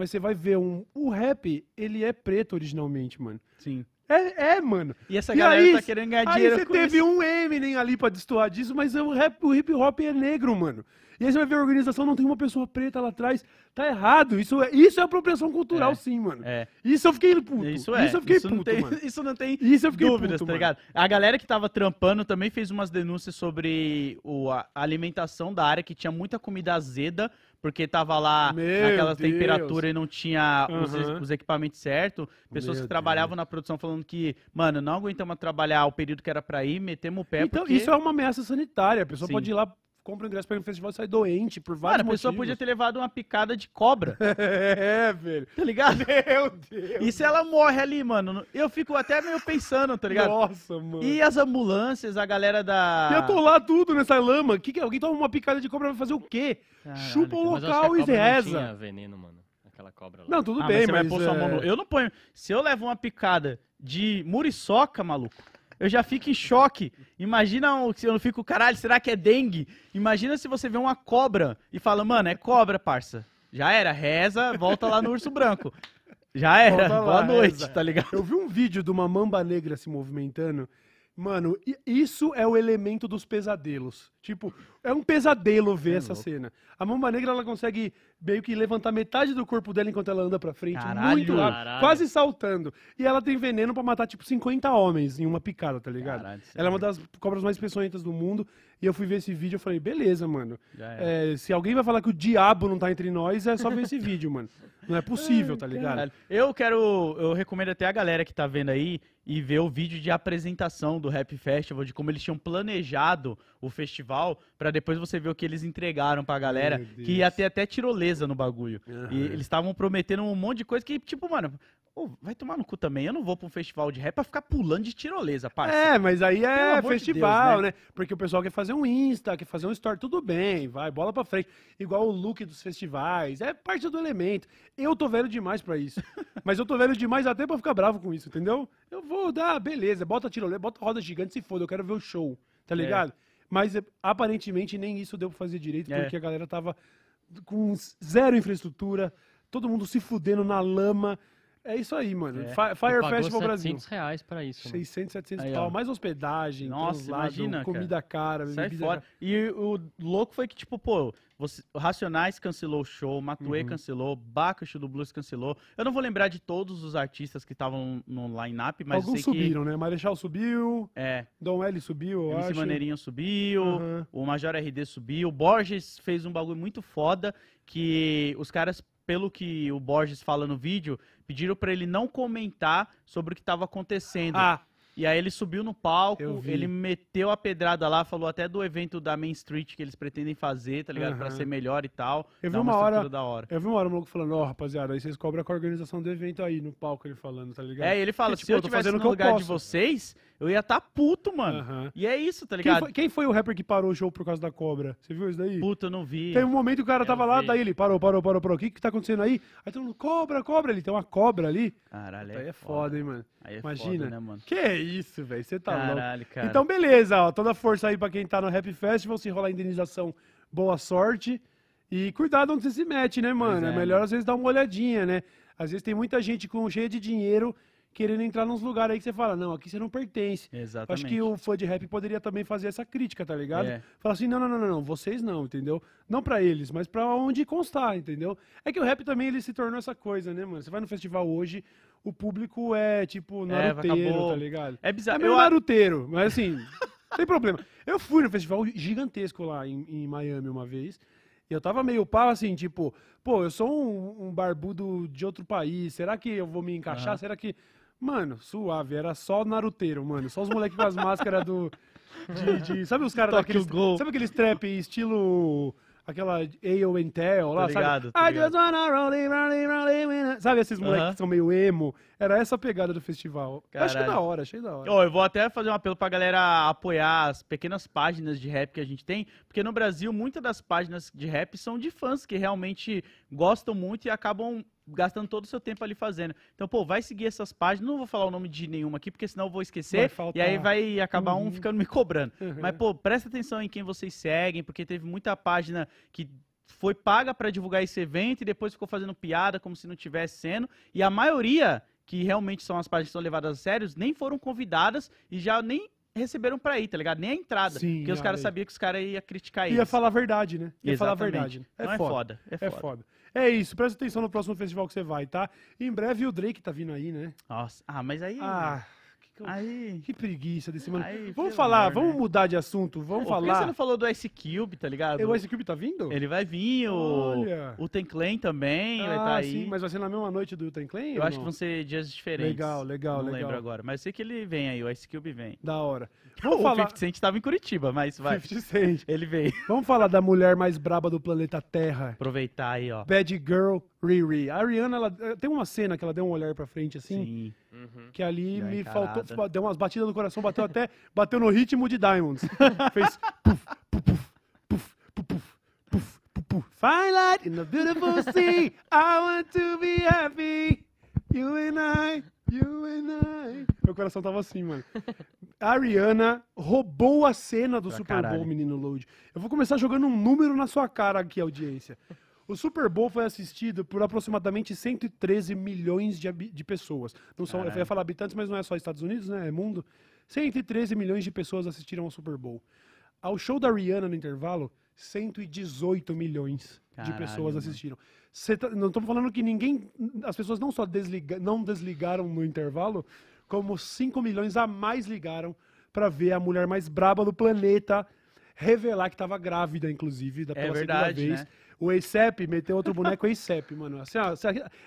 Mas você vai ver um. O rap, ele é preto originalmente, mano. Sim. É, é, mano. E essa E galera aí, tá querendo ganhar Aí dinheiro você com teve isso. um Eminem ali pra destoar disso, mas o, rap, o hip hop é negro, mano. E aí você vai ver a organização, não tem uma pessoa preta lá atrás. Tá errado. Isso é, isso é apropriação cultural, É, sim, mano. É. Isso eu fiquei puto. Isso é. eu fiquei isso, não puto, tem, mano. isso não tem Isso eu fiquei dúvidas, puto, tá ligado? A galera que tava trampando também fez umas denúncias sobre o, a alimentação da área, que tinha muita comida azeda, porque tava lá Meu naquelas Deus. temperaturas e não tinha os, Aham. os equipamentos certos. Pessoas Meu que trabalhavam na produção falando que, mano, não aguentamos trabalhar o período que era pra ir, metemos o pé. Então, porque... isso é uma ameaça sanitária. A pessoa Sim. pode ir lá, compra o ingresso para ir no festival e sai doente por vários Mano, a pessoa motivos. podia ter levado uma picada de cobra, É, velho. tá ligado? Meu Deus. E se ela morre ali, mano? Eu fico até meio pensando, tá ligado? Nossa, mano. E as ambulâncias, a galera da. E atolar tudo nessa lama. Que que, alguém toma uma picada de cobra vai fazer o quê? Caralho, Chupa o Mas local e a cobra não reza. tinha veneno, mano. Aquela cobra lá. Não, tudo Ah, bem, mas. mão é, no... Eu não ponho. Se eu levo uma picada de muriçoca, maluco, eu já fico em choque. Imagina se eu não fico, caralho, será que é dengue? Imagina se você vê uma cobra e fala, mano, é cobra, parça. Já era, reza, volta lá no urso branco. Já era, lá, boa noite, reza. tá ligado? Eu vi um vídeo de uma mamba negra se movimentando. Mano, isso é o elemento dos pesadelos. Tipo, é um pesadelo ver É essa louco. cena. A mamba negra, ela consegue meio que levantar metade do corpo dela enquanto ela anda pra frente. Caralho. muito rápido. Caralho. Quase saltando. E ela tem veneno pra matar, tipo, 50 homens em uma picada, tá ligado? Caralho, ela é uma é- das cobras mais peçonhentas do mundo. E eu fui ver esse vídeo e falei, beleza, mano. Era. É, se alguém vai falar que o diabo não tá entre nós, é só ver esse vídeo, mano. Não é possível, tá ligado? Eu quero. Eu recomendo até a galera que tá vendo aí e ver o vídeo de apresentação do Rap Festival, de como eles tinham planejado o festival, pra depois você ver o que eles entregaram pra galera, que ia ter até tirolesa no bagulho. Aham. E eles estavam prometendo um monte de coisa que, tipo, mano, ô, vai tomar no cu também. Eu não vou pra um festival de rap pra ficar pulando de tirolesa, parça. É, mas aí é amor de festival, Deus, né? Porque o pessoal quer fazer um Insta, quer fazer um Story, tudo bem, vai, bola pra frente. Igual o look dos festivais, é parte do elemento. Eu tô velho demais pra isso. mas eu tô velho demais até pra ficar bravo com isso, entendeu? Eu vou dar, beleza, bota tirolesa, bota roda gigante, se foda, eu quero ver o show, tá ligado? Mas é, aparentemente nem isso deu pra fazer direito, É. porque a galera tava com zero infraestrutura, todo mundo se fudendo na lama. É isso aí, mano. É. Fire pagou Festival Brasil. 700 reais pra isso, mano. 600, 700 Aí, pau, ó. mais hospedagem, Nossa, imagina, comida cara, Sai bebida fora. cara. E o louco foi que, tipo, pô, você, Racionais cancelou o show, Matuê Uhum. cancelou, Bacacho do Blues cancelou. Eu não vou lembrar de todos os artistas que estavam no line-up, mas Alguns sei subiram, né? Marechal subiu, que... É, Dom L subiu, eu MC acho. Maneirinho subiu, Aham. o Major RD subiu, Borges fez um bagulho muito foda, que os caras, pelo que o Borges fala no vídeo, pediram pra ele não comentar sobre o que tava acontecendo. Ah, E aí ele subiu no palco, ele meteu a pedrada lá, falou até do evento da Main Street que eles pretendem fazer, tá ligado? Pra Aham. ser melhor e tal. Eu vi dar uma hora- da hora. eu vi uma hora o maluco falando, ó, rapaziada, aí vocês cobram com a organização do evento aí, no palco ele falando, tá ligado? É, ele fala, Porque, se eu tipo, eu tô fazendo no lugar de posso. vocês, eu ia tá puto, mano. E é isso, tá Quem ligado? foi, quem foi o rapper que parou o show por causa da cobra? Você viu isso daí? Puta, eu não vi. Tem um momento que o cara Eu tava lá, vi. daí ele parou, parou, parou, parou. O que que tá acontecendo aí? Aí todo mundo, cobra, cobra. Ele tem uma cobra ali. Caralho, aí é foda, hein, mano. Aí é Imagina. foda, né, mano? Que é isso, velho? Você tá louco. Caralho, cara. Então, beleza, ó. Toda força aí pra quem tá no Rap Festival. Se rolar indenização, boa sorte. E cuidado onde você se mete, né, mano? é, É, melhor às vezes dar uma olhadinha, né? Às vezes tem muita gente com cheia de dinheiro querendo entrar nos lugares aí que você fala, não, aqui você não pertence. Exatamente. Acho que o fã de rap poderia também fazer essa crítica, tá ligado? É. Falar assim, não, não, não, não, não, vocês não, entendeu? Não pra eles, mas pra onde constar, entendeu? É que o rap também ele se tornou essa coisa, né, mano? Você vai no festival hoje, o público é tipo É, naruteiro, acabou. tá ligado? É É bizarro. meio eu, naruteiro, mas assim, sem problema. Eu fui no festival gigantesco lá em, em Miami uma vez. E eu tava meio pau assim, tipo, pô, eu sou um, um barbudo de outro país, será que eu vou me encaixar? Aham. Será que. Mano, suave, era só naruteiro, mano. Só os moleques com as máscaras do. De, de- sabe os caras daqueles. Ghoul. Sabe aqueles trap estilo. Aquela Intel lá, sabe? ligado, tô I just wanna Sabe esses moleques que são meio emo? Era essa a pegada do festival. Achei Caralho. da hora, achei da hora. Ó, eu vou até fazer um apelo pra galera apoiar as pequenas páginas de rap que a gente tem, porque no Brasil muitas das páginas de rap são de fãs que realmente gostam muito e acabam gastando todo o seu tempo ali fazendo. Então, pô, vai seguir essas páginas. Não vou falar o nome de nenhuma aqui, porque senão eu vou esquecer. faltar. E aí vai acabar um Uhum. ficando me cobrando. Uhum. Mas, pô, presta atenção em quem vocês seguem, porque teve muita página que foi paga pra divulgar esse evento e depois ficou fazendo piada como se não tivesse sendo. E a maioria que realmente são as páginas que são levadas a sérios, nem foram convidadas e já nem receberam pra ir, tá ligado? Nem a entrada. Sim, porque os caras aí. sabiam que os caras iam criticar eles. Ia falar a verdade, né? Ia falar a Exatamente. verdade. É Não, foda. É É foda. foda. É isso, presta atenção no próximo festival que você vai, tá? Em breve o Drake tá vindo aí, né? Nossa. Ah, mas aí. Ah, que, aí. que preguiça desse mano. Aí, vamos falar, amor, vamos né? mudar de assunto, vamos Pô, por que você falar. não falou do Ice Cube, tá ligado? O Ice Cube tá vindo? Ele vai vir, o, Olha. o Ten Clan também vai ah, estar aí. sim, mas vai ser na mesma noite do Ten Clan? Eu acho que não? vão ser dias diferentes. Legal, legal, Não legal. lembro agora. Mas eu sei que ele vem aí, o Ice Cube vem. Da hora. o Vamos falar... 50 Cent tava em Curitiba, mas vai. 50 Cent. Ele veio. Vamos falar da mulher mais braba do planeta Terra. Aproveitar aí, ó. Bad Girl Riri. A Rihanna, ela, eh, tem uma cena que ela deu um olhar pra frente assim, Sim. que ali me encarada. faltou, deu umas batidas no coração, bateu até, bateu no ritmo de Diamonds. Fez puf, puf, puf, puf, puf, puf, puf, puf, puf. Fine light in the beautiful sea, I want to be happy, you and I, you and I. Meu coração tava assim, mano. A Rihanna roubou a cena do Pra Super Bowl, caralho. menino Load. Eu vou começar jogando um número na sua cara aqui, audiência. O Super Bowl foi assistido por aproximadamente 113 milhões de, de pessoas. Não são, eu ia falar habitantes, mas não é só Estados Unidos, né? É mundo. 113 milhões de pessoas assistiram ao Super Bowl. Ao show da Rihanna no intervalo, 118 milhões de Caralho, pessoas mano. assistiram. Tá- não estamos falando que ninguém. As pessoas não só desliga, não desligaram no intervalo, como 5 milhões a mais ligaram para ver a mulher mais braba do planeta revelar que estava grávida, inclusive, da, É pela verdade, segunda vez. né? O ASAP meteu outro boneco ASAP, mano. Assim, ó,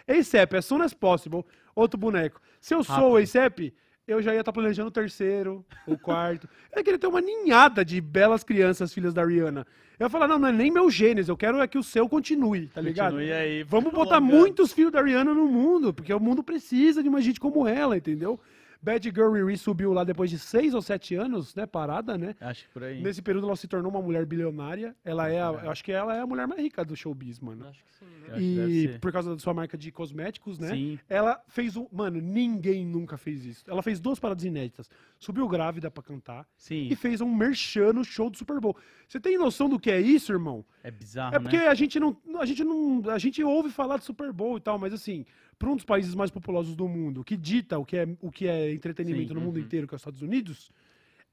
ASAP, as soon as possible, outro boneco. Se eu sou o ASAP, eu já ia estar planejando o terceiro, o quarto. Eu queria ter uma ninhada de belas crianças, filhas da Rihanna. Eu ia falar, não, não é nem meu gênese, eu quero é que o seu continue, tá ligado? Continue aí. Vamos botar prolongando. muitos filhos da Rihanna no mundo, porque o mundo precisa de uma gente como ela, entendeu? Bad Girl Riri subiu lá depois de seis ou sete anos, né, parada, né? Acho que por aí. Nesse período ela se tornou uma mulher bilionária. Ela é, a- eu acho que ela é a mulher mais rica do showbiz, mano. Acho que sim, né? E por causa da sua marca de cosméticos, né? Sim. Ela fez um. Mano, ninguém nunca fez isso. Ela fez duas paradas inéditas. Subiu grávida pra cantar Sim. e fez um merchan no show do Super Bowl. Você tem noção do que é isso, irmão? É bizarro, É porque né? a gente não. A gente não. A gente ouve falar de Super Bowl e tal, mas assim, para um dos países mais populosos do mundo, que dita o que é, o que é entretenimento Sim, no mundo uhum. inteiro, que é os Estados Unidos,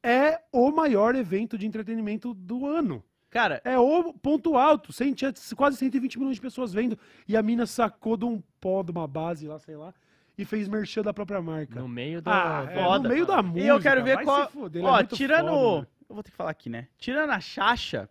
é o maior evento de entretenimento do ano. Cara, É o ponto alto. Cem- tinha quase 120 milhões de pessoas vendo. E a mina sacou de um pó, de uma base lá, sei lá, e fez merchan da própria marca. No meio do. Ah, é, foda. no meio da música. e eu quero ver vai qual. ele é Ó, muito tirando. foda, eu vou ter que falar aqui, né? Tirando a Xaxa,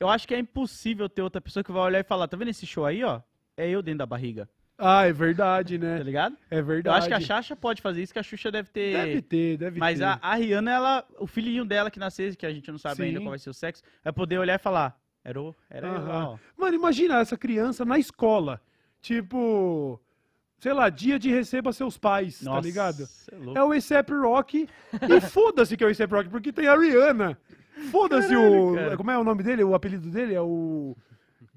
eu acho que é impossível ter outra pessoa que vai olhar e falar: tá vendo esse show aí, ó? É eu dentro da barriga. Ah, é verdade, Tá né? ligado? É Eu verdade. acho que a Xaxa pode fazer isso, que a Xuxa deve ter. Deve ter, deve Mas ter. a, a Rihanna, ela, o filhinho dela que nasceu, que a gente não sabe ainda Sim. qual vai ser o sexo, vai poder olhar e falar: era, o, era eu Aham. ó. Mano, imagina essa criança na escola. Tipo, sei lá, dia de receba seus pais, tá Nossa, ligado? cê É. É o A$AP Rock. e foda-se que é o A$AP Rock, porque tem a Rihanna. Foda-se o. cara. Como é o nome dele? O apelido dele é o.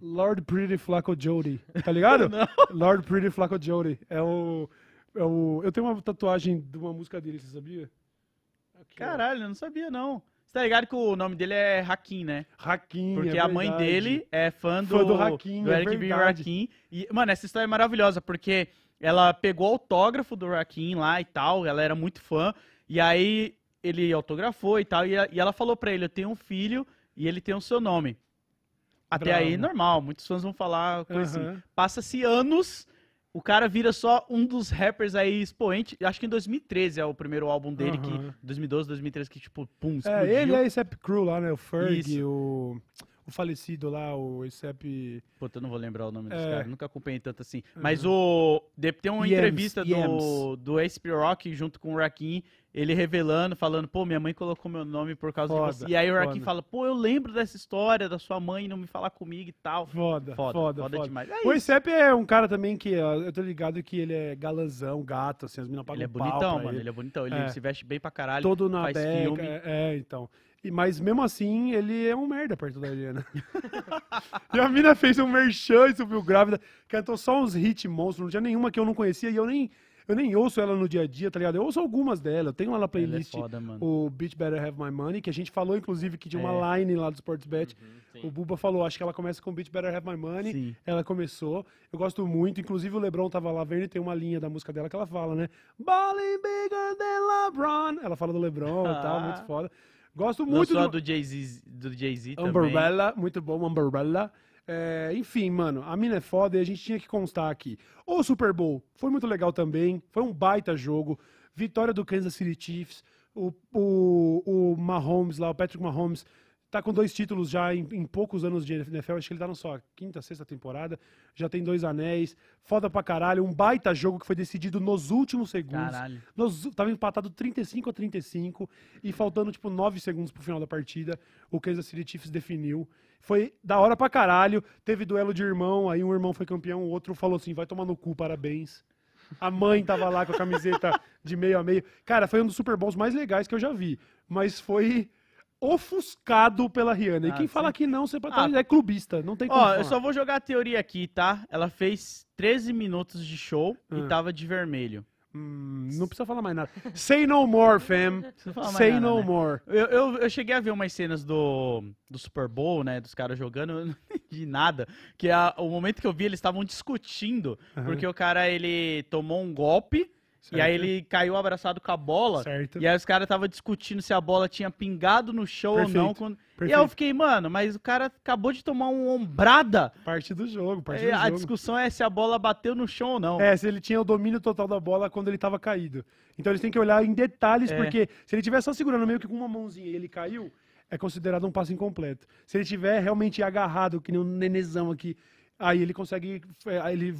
Lord Pretty Flacco Jody. Tá ligado? Não. Lord Pretty Flacco Jody. É o. É o. Eu tenho uma tatuagem de uma música dele, você sabia? Aqui. Caralho, eu não sabia não. Você tá ligado que o nome dele é Hakim, né? Hakim. Porque é a mãe dele é fã do, Fã do Hakim, do é Eric B. verdade. Rakim. E, mano, essa história é maravilhosa, porque ela pegou o autógrafo do Rakim lá e tal, ela era muito fã, e aí ele autografou e tal, e, e ela falou pra ele, eu tenho um filho e ele tem o seu nome. Até Bravo. aí, normal, muitos fãs vão falar coisa assim. Aham. Passa-se anos, o cara vira só um dos rappers aí expoente. Acho que em 2013 é o primeiro álbum dele, que Aham. 2012, 2013, que tipo, pum, É, explodiu. ele é A$AP Crew lá, né? O Ferg, Isso. o, o falecido lá, o A$AP... Puta, eu não vou lembrar o nome dos É. caras, nunca acompanhei tanto assim. Mas o. de- Tem uma Yams, entrevista do, Yams. do SP Rock junto com o Rakim, ele revelando, falando, pô, minha mãe colocou meu nome por causa Foda, de você. E aí o foda. fala, pô, eu lembro dessa história da sua mãe não me falar comigo e tal. Foda, Foda, foda, foda, demais. É O. A$AP é um cara também que, ó, eu tô ligado que ele é galanzão, gato, assim, as meninas pagam Ele é bonitão, mano. ele. Ele é bonitão. Ele É. se veste bem pra caralho. Todo na faz beca, filme. é, é, então. E, mas mesmo assim, ele é um merda perto da Ariana. e a mina fez um merchan e subiu grávida, cantou só uns hits monstros, não tinha nenhuma que eu não conhecia e eu nem... Eu nem ouço ela no dia a dia, tá ligado? Eu ouço algumas dela. Eu tenho lá na Ela é playlist foda, mano. o Bitch Better Have My Money, que a gente falou, inclusive, que tinha uma line lá do Sportsbet. Sim. O Buba falou, acho que ela começa com Bitch Better Have My Money. Sim. Ela começou. Eu gosto muito. Inclusive, o LeBron tava lá vendo e tem uma linha da música dela que ela fala, né? Ballin' bigger than LeBron. Ela fala do LeBron e tal, muito foda. Gosto muito só do... do Jay-Z do Jay-Z também. Umbrella, muito bom, Umbrella. É, enfim, mano, a mina é foda e a gente tinha que constar aqui. O Super Bowl foi muito legal também, foi um baita jogo. Vitória do Kansas City Chiefs. O, o, o Mahomes lá, o Patrick Mahomes, tá com dois títulos já em, em poucos anos de NFL. Acho que ele tá na sua quinta, sexta temporada. Já tem dois anéis. Foda pra caralho. Um baita jogo que foi decidido nos últimos segundos. Caralho. Nos, tava empatado 35 a 35 e faltando tipo 9 segundos pro final da partida, o Kansas City Chiefs definiu. Foi da hora pra caralho. Teve duelo de irmão, aí um irmão foi campeão, o outro falou assim: vai tomar no cu, parabéns. A mãe tava lá com a camiseta de meio a meio. Cara, foi um dos Super Bowls mais legais que eu já vi. Mas foi ofuscado pela Rihanna. E Ah, quem fala sim. que não, você Ah. é clubista. Não tem como. Ó, falar. eu só vou jogar a teoria aqui, tá? Ela fez 13 minutos de show Ah. e tava de vermelho. Hum, não precisa falar mais nada. Say no more, fam. Say nada, no né? more. Eu, eu, eu cheguei a ver umas cenas do, do Super Bowl, né? Dos caras jogando, eu não entendi nada. Que a- o momento que eu vi, eles estavam discutindo. Aham. Porque o cara, ele tomou um golpe e aí Certo. ele caiu abraçado com a bola. Certo. E aí os caras estavam discutindo se a bola tinha pingado no chão ou não. Quando- E aí eu fiquei, mano, mas o cara acabou de tomar uma ombrada. Parte do jogo, parte E do a jogo. discussão é se a bola bateu no chão ou não. É, se ele tinha o domínio total da bola quando ele tava caído. Então eles têm que olhar em detalhes, É. porque se ele tiver só segurando meio que com uma mãozinha e ele caiu, é considerado um passe incompleto. Se ele tiver realmente agarrado, que nem um nenezão aqui, aí ele consegue, é, aí ele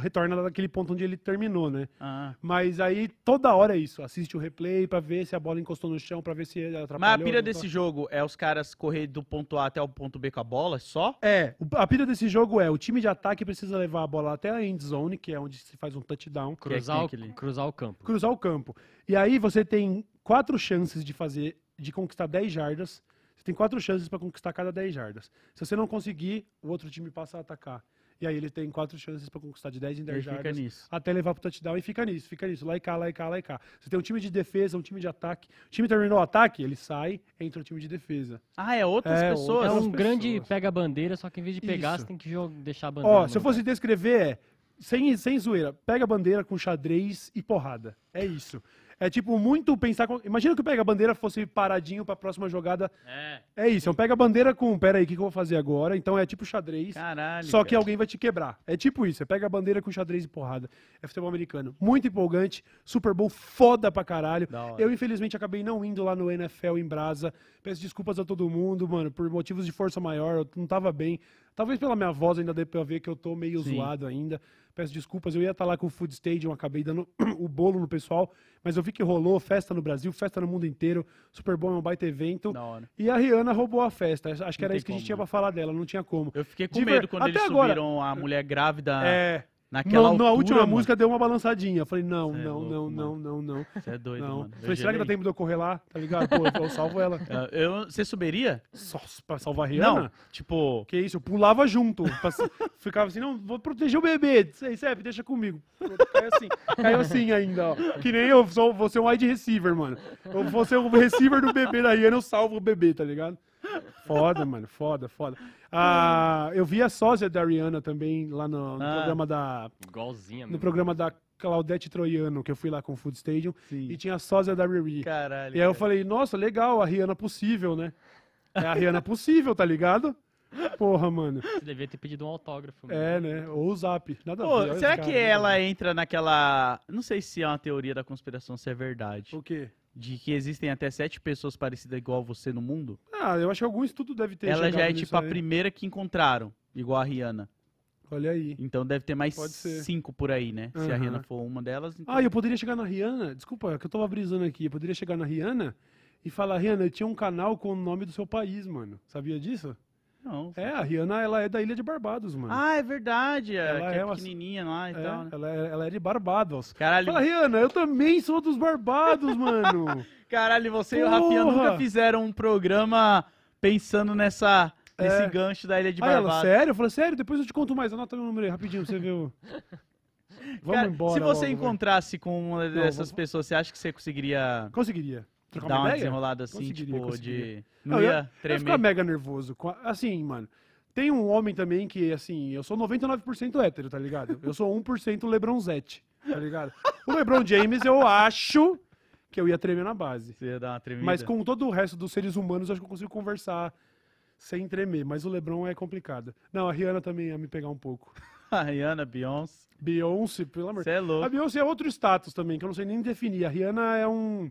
retorna daquele ponto onde ele terminou, né? Ah. Mas aí toda hora é isso, assiste o replay pra ver se a bola encostou no chão, pra ver se atrapalhou. Mas a pira desse jogo é os caras correr do ponto A até o ponto B com a bola só? É, a pira desse jogo é o time de ataque precisa levar a bola até a end zone, que é onde se faz um touchdown. Cruzar, o, que é aquele- cruzar o campo. cruzar o campo. E aí você tem quatro chances de fazer, de conquistar 10 jardas. Você tem quatro chances para conquistar cada 10 jardas. Se você não conseguir, o outro time passa a atacar. E aí ele tem quatro chances para conquistar de 10 em 10 Ele fica jardas. nisso. Até levar pro touchdown e fica nisso, fica nisso. Lá e cá, lá e cá, lá e cá. Você tem um time de defesa, um time de ataque. O time terminou o ataque, ele sai, entra o time de defesa. Ah, é outras É, pessoas? É um pessoas. grande pega-bandeira, só que em vez de pegar, Isso. você tem que deixar a bandeira. Ó, se eu fosse descrever, é sem, sem zoeira, pega a bandeira com xadrez e porrada. É isso. É tipo muito pensar. Com... Imagina que o pega a bandeira fosse paradinho pra próxima jogada. É. É isso, é um pega a bandeira com. Pera aí, o que, que eu vou fazer agora? Então é tipo xadrez. Caralho. Só que cara. alguém vai te quebrar. É tipo isso, é pega a bandeira com xadrez e porrada. É futebol americano. Muito empolgante, Super Bowl foda pra caralho. Eu, infelizmente, acabei não indo lá no NFL em Brasa. Peço desculpas a todo mundo, mano, por motivos de força maior. Eu não tava bem. Talvez pela minha voz ainda dê pra ver que eu tô meio Sim. zoado ainda. Peço desculpas. Eu ia estar lá com o Food Stadium, acabei dando o bolo no pessoal. Mas eu vi que rolou festa no Brasil, festa no mundo inteiro. Super Bowl é um baita evento. E a Rihanna roubou a festa. Acho que Não era isso que a gente como, tinha né? pra falar dela, não tinha como. Eu fiquei com De ver- medo quando eles até agora- subiram a mulher grávida É. naquela No- na última mano. música deu uma balançadinha. Eu falei, não, é não, louco, não, não, não, não, Você é doido, não. mano. Eu Falei, será que dá tempo de eu correr lá? Tá ligado? Pô, eu salvo ela. Ah, Eu, você subiria? Só pra salvar a Rihanna? Não, tipo... Que isso, eu pulava junto. Ficava assim, não, vou proteger o bebê. Sepp, deixa comigo. Caiu assim, caiu assim ainda, ó. Que nem eu, sou, vou ser um wide receiver, mano. Eu vou ser o receiver do bebê da Rihanna, eu salvo o bebê, tá ligado? Foda, mano, foda, foda. Ah, eu vi a sósia da Rihanna também lá no, no Ah. programa da... Igualzinha, No mano. programa da Claudete Troiano, que eu fui lá com o Food Stadium. Sim. E tinha a sósia da Riri. Caralho. E aí eu cara. falei, nossa, legal, a Rihanna possível, né? É a Rihanna possível, tá ligado? Porra, mano. Você devia ter pedido um autógrafo. mano. É, né? Ou o Zap. Nada Pô, será que ela entra naquela... Não sei se é uma teoria da conspiração, se é verdade. ver. O quê? De que existem até sete pessoas parecidas igual a você no mundo. Ah, eu acho que algum estudo deve ter Ela já é tipo a aí. primeira que encontraram, igual a Rihanna. Olha aí. Então deve ter mais cinco por aí, né? Se a. Rihanna for uma delas, então... Ah, eu poderia chegar na Rihanna. Desculpa, é que eu tava brisando aqui. Eu poderia chegar na Rihanna e falar, Rihanna, eu tinha um canal com o nome do seu país, mano. Sabia disso? Não. É, a Rihanna, ela é da Ilha de Barbados, mano. Ah, é verdade. É, Ela é, é uma- pequenininha lá e é, tal, né? ela, é, ela é de Barbados. Caralho, Fala, Rihanna, eu também sou dos Barbados, mano. caralho, você e o Rafinha Porra! nunca fizeram um programa pensando nessa, nesse É. gancho da Ilha de Aí ela, Barbados. sério? Eu falei, sério? Depois eu te conto mais. Anota meu número aí, rapidinho, pra você ver o... Vamos Cara, embora. se você logo, vai. encontrasse com uma dessas vamos- pessoas, você acha que você conseguiria Conseguiria. Trocar dar uma uma desenrolada assim, Conseguiria, tipo, conseguiria. de. Não eu ia Eu ia ficar tremer. mega nervoso. a- Assim, mano. Tem um homem também que, assim, eu sou 99% hétero, tá ligado? Eu sou 1% Lebronzete, tá ligado? O Lebron James, eu acho que eu ia tremer na base. Você ia dar uma tremida. Mas com todo o resto dos seres humanos, eu acho que eu consigo conversar sem tremer. Mas o Lebron é complicado. Não, a Rihanna também ia me pegar um pouco. A Rihanna, Beyoncé. Beyoncé, pelo amor Você é A louco. Beyoncé é outro status também, que eu não sei nem definir. A Rihanna é um.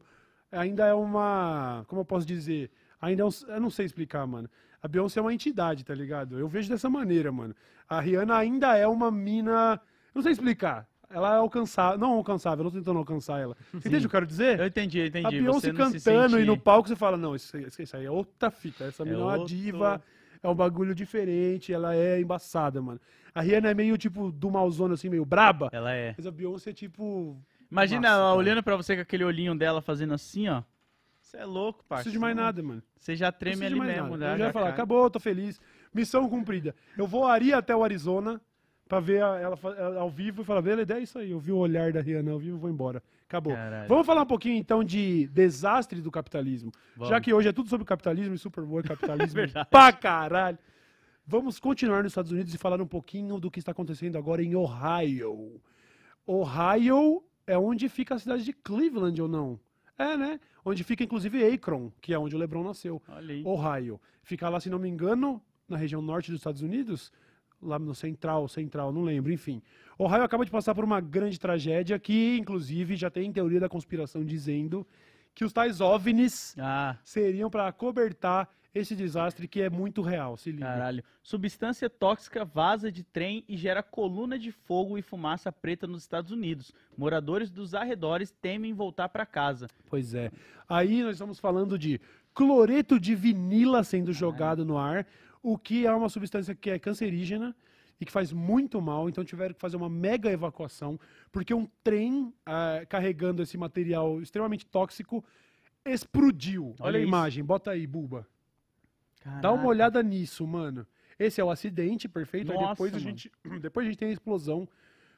Ainda é uma. Como eu posso dizer? Ainda é um, Eu não sei explicar, mano. A Beyoncé é uma entidade, tá ligado? Eu vejo dessa maneira, mano. A Rihanna ainda é uma mina. Eu não sei explicar. Ela é alcançável. Não alcançável, eu tô tentando alcançar ela. Você entende o que eu quero dizer? Eu entendi, eu A entendi. Beyoncé Você não se cantando e no palco você fala: não, isso, aí- isso aí é outra fita. Essa É mina é uma outro- diva, é um bagulho diferente, ela é embaçada, mano. A Rihanna é meio tipo do malzona, assim, meio braba. Ela é. Mas a Beyoncé é tipo. Imagina Massa, ela cara. olhando pra você com aquele olhinho dela fazendo assim, ó. Você é louco, Não parceiro. preciso de mais nada, mano. Você já Não treme ali mesmo. né? Eu já ia falar, acabou, tô feliz. Missão cumprida. Eu voaria até o Arizona pra ver a- ela, ao vivo e falar, beleza, é isso aí. Eu vi o olhar da Rihanna ao vivo e vou embora. Acabou. Caralho. Vamos falar um pouquinho então de desastre do capitalismo. Vamos. Já que hoje é tudo sobre capitalismo e Super Bowl é capitalismo Verdade. pra caralho. Vamos continuar nos Estados Unidos e falar um pouquinho do que está acontecendo agora em Ohio. Ohio é onde fica a cidade de Cleveland ou não? É, né? Onde fica inclusive Akron, que é onde o LeBron nasceu. Ohio. Fica lá, se não me engano, na região norte dos Estados Unidos, lá no central, central, não lembro, enfim. Ohio acaba de passar por uma grande tragédia que, inclusive, já tem teoria da conspiração dizendo que os tais OVNIs Ah, seriam para cobertar esse desastre que é muito real, se liga. caralho. Substância tóxica vaza de trem e gera coluna de fogo e fumaça preta nos Estados Unidos. Moradores dos arredores temem voltar pra casa. Pois é. Aí nós estamos falando de cloreto de vinila sendo jogado no ar, o que é uma substância que é cancerígena e que faz muito mal. Então tiveram que fazer uma mega evacuação, porque um trem ah, carregando esse material extremamente tóxico explodiu. Olha, Olha a imagem, bota aí, Buba. Dá uma Caraca. olhada nisso, mano. Esse é o acidente, perfeito. aí Nossa, depois a mano. gente, depois a gente tem a explosão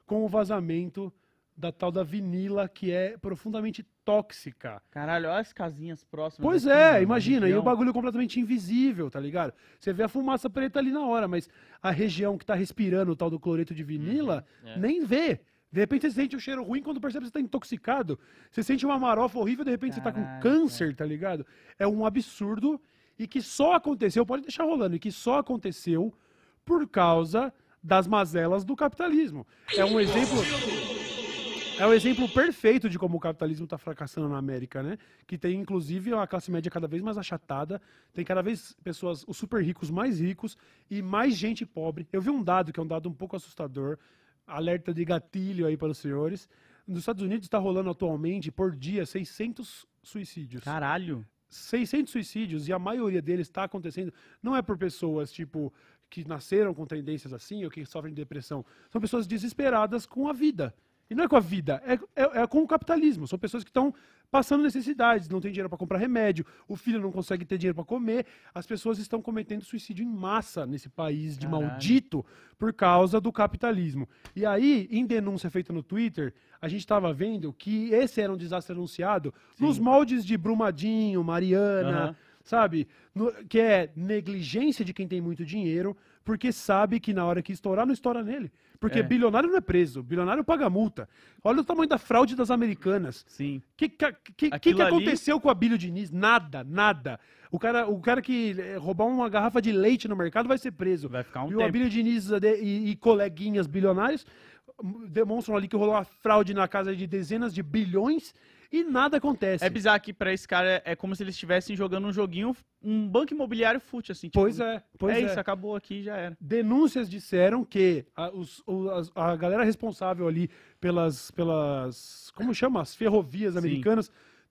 com o vazamento da tal da vinila que é profundamente tóxica. Caralho, olha as casinhas próximas. Pois aqui, é, mano, imagina, e o bagulho completamente invisível, tá ligado? Você vê a fumaça preta ali na hora, mas a região que tá respirando o tal do cloreto de vinila, Uhum, é. nem vê. De repente você sente o cheiro ruim quando percebe que você tá intoxicado. Você sente uma marofa horrível, de repente você tá com Caraca. câncer, tá ligado? É um absurdo e que só aconteceu, pode deixar rolando, e que só aconteceu por causa das mazelas do capitalismo. É um exemplo. É o exemplo perfeito de como o capitalismo está fracassando na América, né? Que tem, inclusive, uma classe média cada vez mais achatada, tem cada vez pessoas, os super ricos mais ricos e mais gente pobre. Eu vi um dado que é um dado um pouco assustador, alerta de gatilho aí para os senhores. Nos Estados Unidos está rolando atualmente, por dia, 600 suicídios. Caralho. 600 suicídios e a maioria deles está acontecendo não é por pessoas tipo que nasceram com tendências assim ou que sofrem de depressão, são pessoas desesperadas com a vida. E não é com a vida, é, é- é com o capitalismo. São pessoas que estão passando necessidades, não tem dinheiro para comprar remédio, o filho não consegue ter dinheiro para comer, as pessoas estão cometendo suicídio em massa nesse país de Caralho. maldito por causa do capitalismo. E aí, em denúncia feita no Twitter, a gente estava vendo que esse era um desastre anunciado nos moldes de Brumadinho, Mariana, Aham. Sabe? No- que é negligência de quem tem muito dinheiro, porque sabe que na hora que estourar, não estoura nele. Porque É. bilionário não é preso, bilionário paga multa. Olha o tamanho da fraude das americanas. Sim. O que, que, que, que, ali- aconteceu com a Bílio Diniz? Nada, nada. O cara, o cara que eh, roubar uma garrafa de leite no mercado vai ser preso. Vai ficar um e o tempo. Abílio Diniz eh, e, e coleguinhas bilionários hum, demonstram ali que rolou uma fraude na casa de dezenas de bilhões e nada acontece. É bizarro que pra esse cara é como se eles estivessem jogando um joguinho, um banco imobiliário fute, assim. tipo, Pois é, pois é é. isso, acabou aqui já era. denúncias disseram que a, os- a galera responsável ali pelas, pelas como chama? As ferrovias Sim.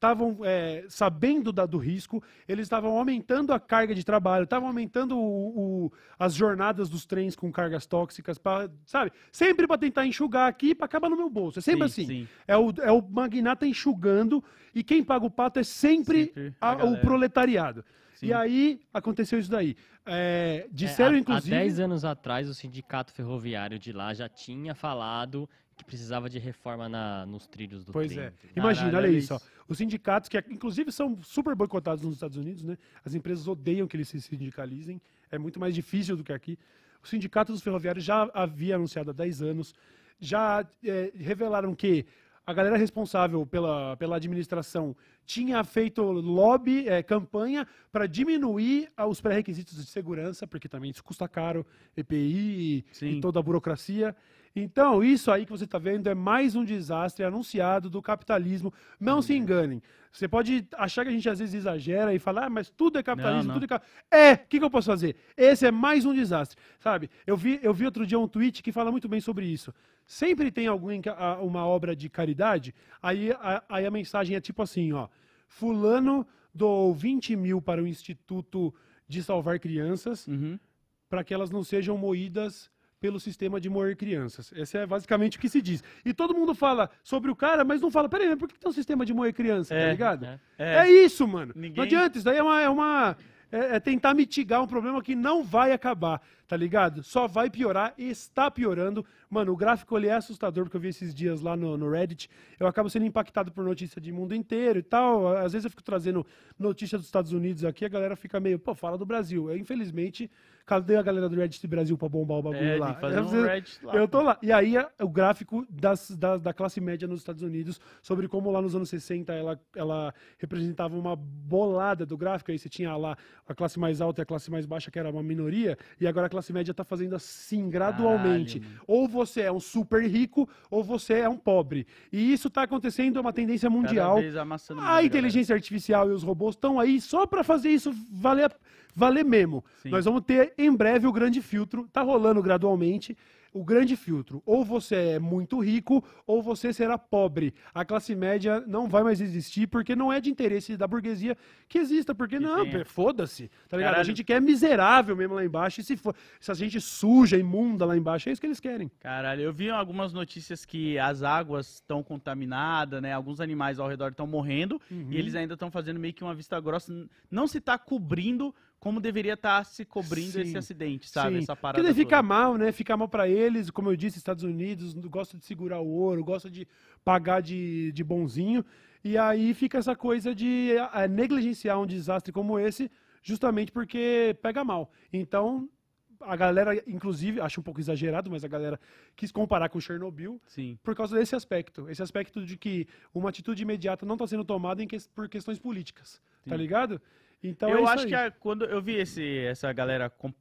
Estavam é, sabendo da- do risco, eles estavam aumentando a carga de trabalho, estavam aumentando o- o- as jornadas dos trens com cargas tóxicas, pra, sabe? Sempre para tentar enxugar aqui para acabar no meu bolso. É sempre Sim, assim. sim. É o, é o magnata enxugando e quem paga o pato é sempre, Sempre a o proletariado. Sim. E aí aconteceu isso daí. É, disseram, É, há- inclusive. Há 10 anos atrás, o sindicato ferroviário de lá já tinha falado que precisava de reforma na- nos trilhos do Pois trem. é. entendeu? Imagina, Caralho, olha isso, ó. Os sindicatos, que inclusive são super boicotados nos Estados Unidos, né? As empresas odeiam que eles se sindicalizem. É muito mais difícil do que aqui. O Sindicato dos Ferroviários já havia anunciado há 10 anos. Já é, revelaram que a galera responsável pela, pela administração tinha feito lobby, é, campanha, para diminuir ah, os pré-requisitos de segurança, porque também isso custa caro, EPI e, e toda a burocracia. Então, isso aí que você está vendo é mais um desastre anunciado do capitalismo. Não se enganem. Você pode achar que a gente às vezes exagera e fala, ah, mas tudo é capitalismo, não. tudo é cap... É, o que, que eu posso fazer? Esse é mais um desastre, sabe? Eu vi, eu vi outro dia um tweet que fala muito bem sobre isso. Sempre tem alguém, uma obra de caridade, aí a, aí a mensagem é tipo assim, ó. Fulano doou 20 mil para o Instituto de Salvar Crianças Uhum. para que elas não sejam moídas pelo sistema de moer crianças. Esse é basicamente o que se diz. E todo mundo fala sobre o cara, mas não fala, peraí, mas por que tem um sistema de moer criança, tá É, ligado? É. É. É isso, mano. Ninguém- Não adianta, isso daí é uma. É, uma- é- é tentar mitigar um problema que não vai acabar, tá ligado? Só vai piorar e está piorando. Mano, o gráfico ele é assustador, porque eu vi esses dias lá no, no Reddit. Eu acabo sendo impactado por notícia de mundo inteiro e tal. Às vezes eu fico trazendo notícia dos Estados Unidos aqui, a galera fica meio, pô, fala do Brasil. Eu, infelizmente, cadê a galera do Reddit Brasil pra bombar o bagulho É, lá? Eu- um Reddit lá. eu tô lá. E aí é o gráfico das, da, da classe média nos Estados Unidos, sobre como lá nos anos 60 ela, ela representava uma bolada do gráfico. Aí você tinha lá a classe mais alta e a classe mais baixa, que era uma minoria, e agora a classe média tá fazendo assim gradualmente. Caralho, ou você é um super rico, ou você é um pobre. E isso tá acontecendo, é uma tendência mundial. A galera. inteligência artificial e os robôs estão aí só para fazer isso valer, valer mesmo. Sim. Nós vamos ter em breve o grande filtro, tá rolando gradualmente. O grande filtro, ou você é muito rico, ou você será pobre. A classe média não vai mais existir, porque não é de interesse da burguesia que exista, porque Que não, pê, foda-se. Tá ligado? A Caralho. gente quer miserável mesmo lá embaixo, e se for, se a gente suja, imunda lá embaixo, é isso que eles querem. Caralho, eu vi algumas notícias que as águas estão contaminadas, né? Alguns animais ao redor estão morrendo Uhum. e eles ainda estão fazendo meio que uma vista grossa. Não se tá cobrindo como deveria estar se cobrindo Sim. esse acidente, sabe? Sim, Essa parada. Porque fica toda. mal, né? Fica mal pra eles, como eu disse, Estados Unidos gosta de segurar o ouro, gosta de pagar de, de bonzinho. E aí fica essa coisa de eh, negligenciar um desastre como esse, justamente porque pega mal. Então, a galera, inclusive, acho um pouco exagerado, mas a galera quis comparar com Chernobyl Sim. por causa desse aspecto. Esse aspecto de que uma atitude imediata não está sendo tomada que- por questões políticas. Tá Sim. ligado? Então é eu isso acho aí. que a- quando eu vi esse, essa galera com-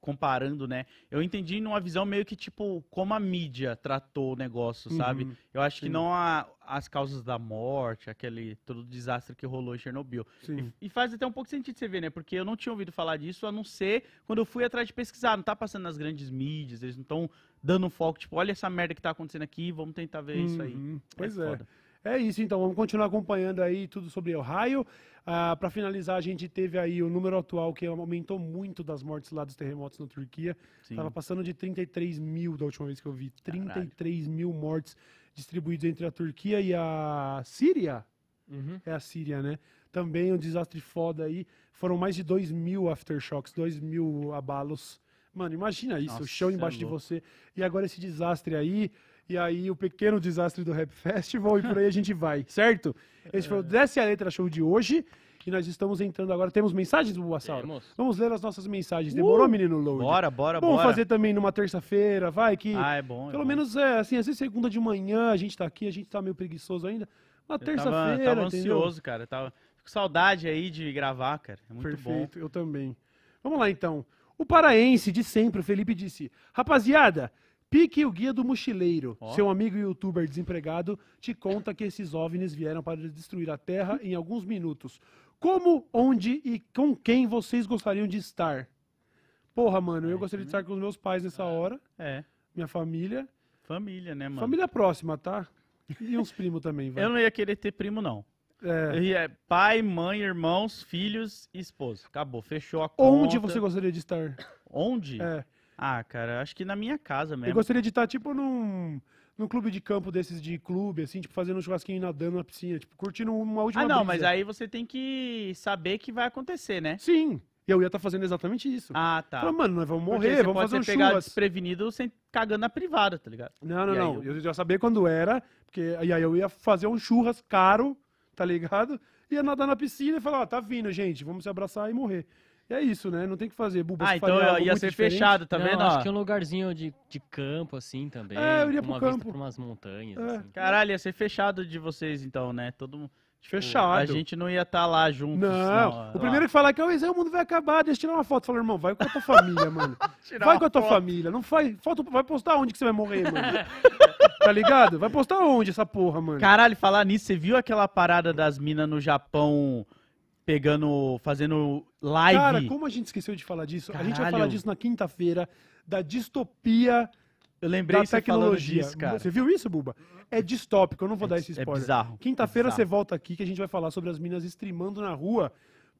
comparando, né? Eu entendi numa visão meio que tipo como a mídia tratou o negócio, sabe? Uhum, Eu acho que sim. não a- as causas da morte, aquele todo o desastre que rolou em Chernobyl. Sim. E faz até um pouco sentido você ver, né? Porque eu não tinha ouvido falar disso, a não ser quando eu fui atrás de pesquisar. Não tá passando nas grandes mídias, eles não estão dando um foco, tipo, olha essa merda que tá acontecendo aqui, vamos tentar ver isso aí. Uhum, Pois é. foda. É isso, então. Vamos continuar acompanhando aí tudo sobre Ohio. Ah, para finalizar, a gente teve aí o número atual que aumentou muito das mortes lá dos terremotos na Turquia. Sim. Tava passando de 33 mil da última vez que eu vi. 33 mil mortes distribuídos entre a Turquia e a Síria. Uhum. É a Síria, né? Também um desastre foda aí. Foram mais de 2 mil aftershocks, 2 mil abalos. Mano, imagina isso, o Nossa, chão cê é embaixo de louco. você. E agora esse desastre aí. E aí o pequeno desastre do Rap Festival. e por aí a gente vai, certo? Esse foi o Desce a Letra Show de hoje. E nós estamos entrando agora. Temos mensagens, Buassauro? Temos. Vamos ler as nossas mensagens. Demorou, Uh! menino Load? Bora, bora, Vamos bora. fazer também numa terça-feira, vai, que Ah, é bom. é pelo bom. menos é assim, às vezes segunda de manhã a gente tá aqui, a gente tá meio preguiçoso ainda. Uma Eu tava, terça-feira, tava entendeu? ansioso, cara. Tava fico com saudade aí de gravar, cara. É muito bom. Perfeito, eu também. Vamos lá então. O paraense de sempre, o Felipe disse: Rapaziada, pique o guia do mochileiro. Ó. Seu amigo youtuber desempregado te conta que esses OVNIs vieram para destruir a Terra em alguns minutos. Como, onde e com quem vocês gostariam de estar? Porra, mano, eu É, gostaria de né? estar com os meus pais nessa hora, É. minha família. Família, né, mano? Família próxima, tá? E uns primos também, vai. Eu não ia querer ter primo, não. É. Pai, mãe, irmãos, filhos e esposa. Acabou, fechou a conta. Onde você gostaria de estar? Onde? É. Ah, cara, acho que na minha casa Eu mesmo. gostaria de estar, tipo, num, num clube de campo desses de clube, assim, tipo, fazendo um churrasquinho nadando na piscina, tipo, curtindo uma última Ah, não, brisa. mas aí você tem que saber que vai acontecer, né? Sim, e eu ia estar fazendo exatamente isso. Ah, tá. Falei, mano, nós vamos Porque morrer, vamos fazer um churras. desprevenido sem cagando na privada, tá ligado? Não, não, E não. eu- Eu já sabia quando era, porque e aí eu ia fazer um churras caro, tá ligado? Ia nadar na piscina e falar, ó, tá vindo, gente, vamos se abraçar e morrer. E é isso, né? Não tem que fazer. Buba, ah, então eu ia ser diferente? fechado, tá Não, vendo? acho ó? que um lugarzinho de, de campo, assim, também. É, eu iria pro uma campo. vista umas montanhas, É. assim. Caralho, ia ser fechado de vocês, então, né? Todo mundo. tipo, Fechado. A gente não ia estar lá juntos. Não, ó, o primeiro que falar que "Ô, Zé, o mundo vai acabar, deixa eu tirar uma foto. Fala, irmão, vai com a tua família, mano. Vai com a tua foto. família. Não faz. Foto, vai postar onde que você vai morrer, mano. tá ligado? Vai postar onde essa porra, mano? Caralho, falar nisso, você viu aquela parada das minas no Japão pegando, fazendo live? Cara, como a gente esqueceu de falar disso? A gente vai Caralho. falar disso na quinta-feira, da distopia Eu lembrei da tecnologia. disso, cara. Você viu isso, Buba? É distópico, eu não vou dar esse É spoiler. bizarro. Quinta-feira você volta aqui que a gente vai falar sobre as minas streamando na rua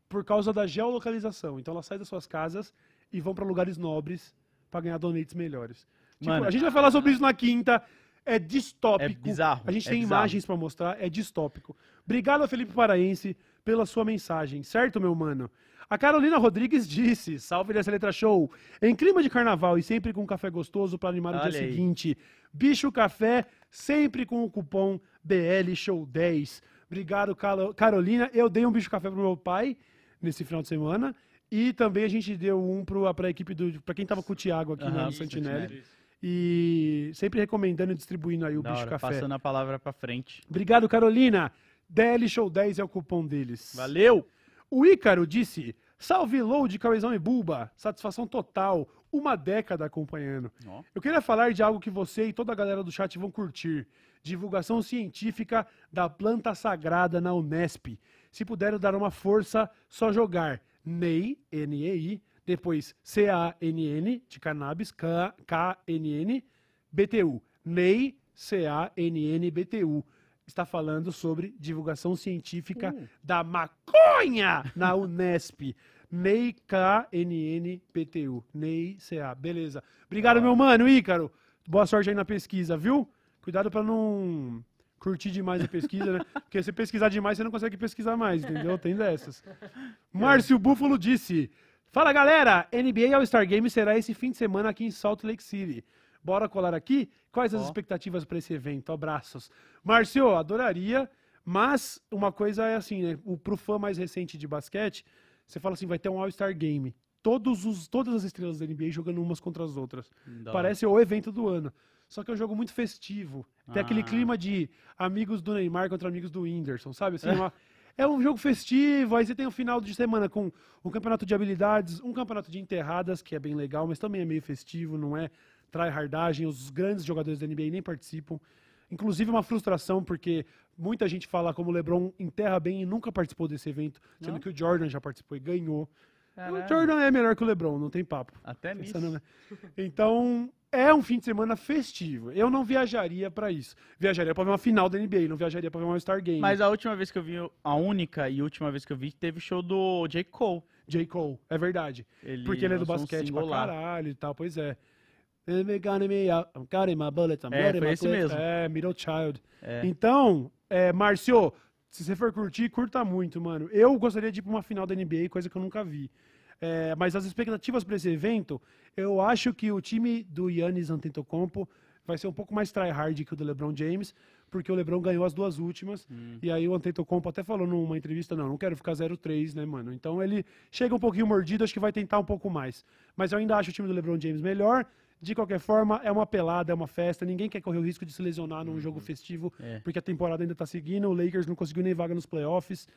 por causa da geolocalização. Então elas saem das suas casas e vão pra lugares nobres pra ganhar donates melhores. Tipo, Mano. a gente vai falar sobre isso na quinta. É distópico. É bizarro, A gente é tem bizarro. imagens pra mostrar, é distópico. Obrigado, Felipe Paraense, pela sua mensagem, certo, meu mano? A Carolina Rodrigues disse: Salve dessa letra show. Em clima de carnaval e sempre com café gostoso para animar o Olha dia aí. seguinte. Bicho Café, sempre com o cupom BL Show 10. Obrigado, Calo- Carolina. Eu dei um bicho café pro meu pai nesse final de semana. E também a gente deu um pro, pra equipe do. pra quem tava com o Thiago aqui Aham, no isso, Santinelli. E sempre recomendando e distribuindo aí o Da bicho hora, café. passando a palavra pra frente. Obrigado, Carolina. DL Show 10 é o cupom deles. Valeu! O Ícaro disse: Salve Load, Cauezão e Bulba. Satisfação total. Uma década acompanhando. Ó. Eu queria falar de algo que você e toda a galera do chat vão curtir. Divulgação científica da planta sagrada na Unesp. Se puder dar uma força, só jogar NEI, N-E-I, depois C-A-N-N, de cannabis, K-N-N, BTU. NEI, C-A-N-N, BTU. Está falando sobre divulgação científica Uh. da maconha na Unesp. NEI KNN PTU. NEI CA. Beleza. Obrigado, meu mano, Ícaro. Boa sorte aí na pesquisa, viu? Cuidado pra não curtir demais a pesquisa, né? Porque se pesquisar demais, você não consegue pesquisar mais, entendeu? Tem dessas. Márcio Búfalo disse: Fala galera, NBA All-Star Game será esse fim de semana aqui em Salt Lake City. Bora colar aqui? Quais as Ó. expectativas para esse evento? Abraços. Márcio, adoraria, mas uma coisa é assim, né? O, pro fã mais recente de basquete, você fala assim, vai ter um All-Star Game. Todos os, todas as estrelas da NBA jogando umas contra as outras. Parece o evento do ano. Só que é um jogo muito festivo. Tem aquele Ah. clima de amigos do Neymar contra amigos do Whindersson, sabe? Assim, uma- é um jogo festivo, aí você tem o final de semana com um campeonato de habilidades, um campeonato de enterradas, que é bem legal, mas também é meio festivo, não é tryhardagem, os grandes jogadores da NBA nem participam. Inclusive uma frustração, porque muita gente fala como o LeBron enterra bem e nunca participou desse evento, sendo Não? que o Jordan já participou e ganhou. Caralho. O Jordan é melhor que o LeBron, não tem papo. Até nisso. Né? Então, é um fim de semana festivo. Eu não viajaria pra isso. Viajaria pra ver uma final da NBA, não viajaria pra ver um All-Star Game. Mas a última vez que eu vi, a única e última vez que eu vi, teve show do J. Cole. J. Cole, é verdade. Ele Porque ele é do um basquete single pra caralho e tal, pois é. Counting me out, I'm counting my bullets, I'm É, foi esse mesmo. É, Middle Child. É. Então, é, Márcio, se você for curtir, curta muito, mano. Eu gostaria de ir pra uma final da NBA, coisa que eu nunca vi. É, mas as expectativas para esse evento, eu acho que o time do Yannis Antetokounmpo vai ser um pouco mais tryhard que o do LeBron James, porque o LeBron ganhou as duas últimas, Hum. e aí o Antetokounmpo até falou numa entrevista, não, não quero ficar 0-3, né, mano? Então ele chega um pouquinho mordido, acho que vai tentar um pouco mais. Mas eu ainda acho o time do LeBron James melhor. De qualquer forma, é uma pelada, é uma festa, ninguém quer correr o risco de se lesionar num jogo festivo, É. porque a temporada ainda tá seguindo, o Lakers não conseguiu nem vaga nos playoffs.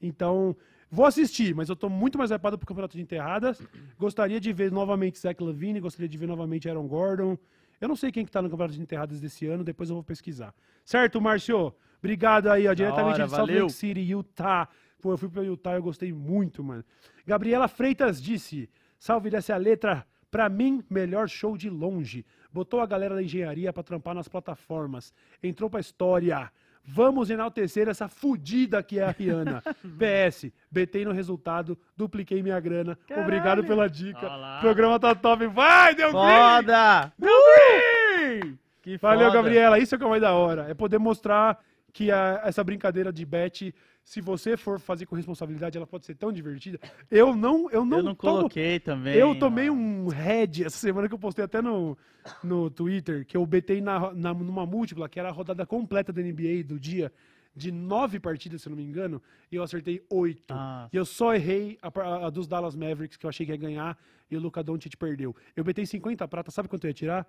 Então, vou assistir, mas eu tô muito mais hypado pro campeonato de enterradas. Gostaria de ver novamente Zach Lavine, gostaria de ver novamente Aaron Gordon. Eu não sei quem que tá no campeonato de enterradas desse ano, depois eu vou pesquisar. Certo, Márcio? Obrigado aí, ó, diretamente hora, de Salt. Lake City, Utah. Pô, eu fui pra Utah, eu gostei muito, mano. Gabriela Freitas disse: Salve dessa letra. Pra mim, melhor show de longe. Botou a galera da engenharia pra trampar nas plataformas. Entrou pra história. Vamos enaltecer essa fudida que é a Rihanna. PS, betei no resultado, dupliquei minha grana. Obrigado pela dica. Olha lá. O programa tá top. Vai, deu green! Foda! Deu green! Que Valeu, foda. Gabriela. Isso é que é o mais da hora. É poder mostrar que a- essa brincadeira de bet, se você for fazer com responsabilidade, ela pode ser tão divertida. Eu não, eu não, Eu não tomo- coloquei também. eu tomei mano. um head essa semana que eu postei até no, no Twitter, que eu betei na, na- numa múltipla, que era a rodada completa da NBA do dia, de nove partidas, se eu não me engano, e eu acertei oito. Ah, E eu só errei a, a dos Dallas Mavericks, que eu achei que ia ganhar, e o Luka Doncic perdeu. Eu betei 50 prata, sabe quanto eu ia tirar?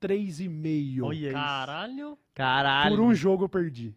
3,5. olha isso. Caralho. Caralho. Por um jogo eu perdi.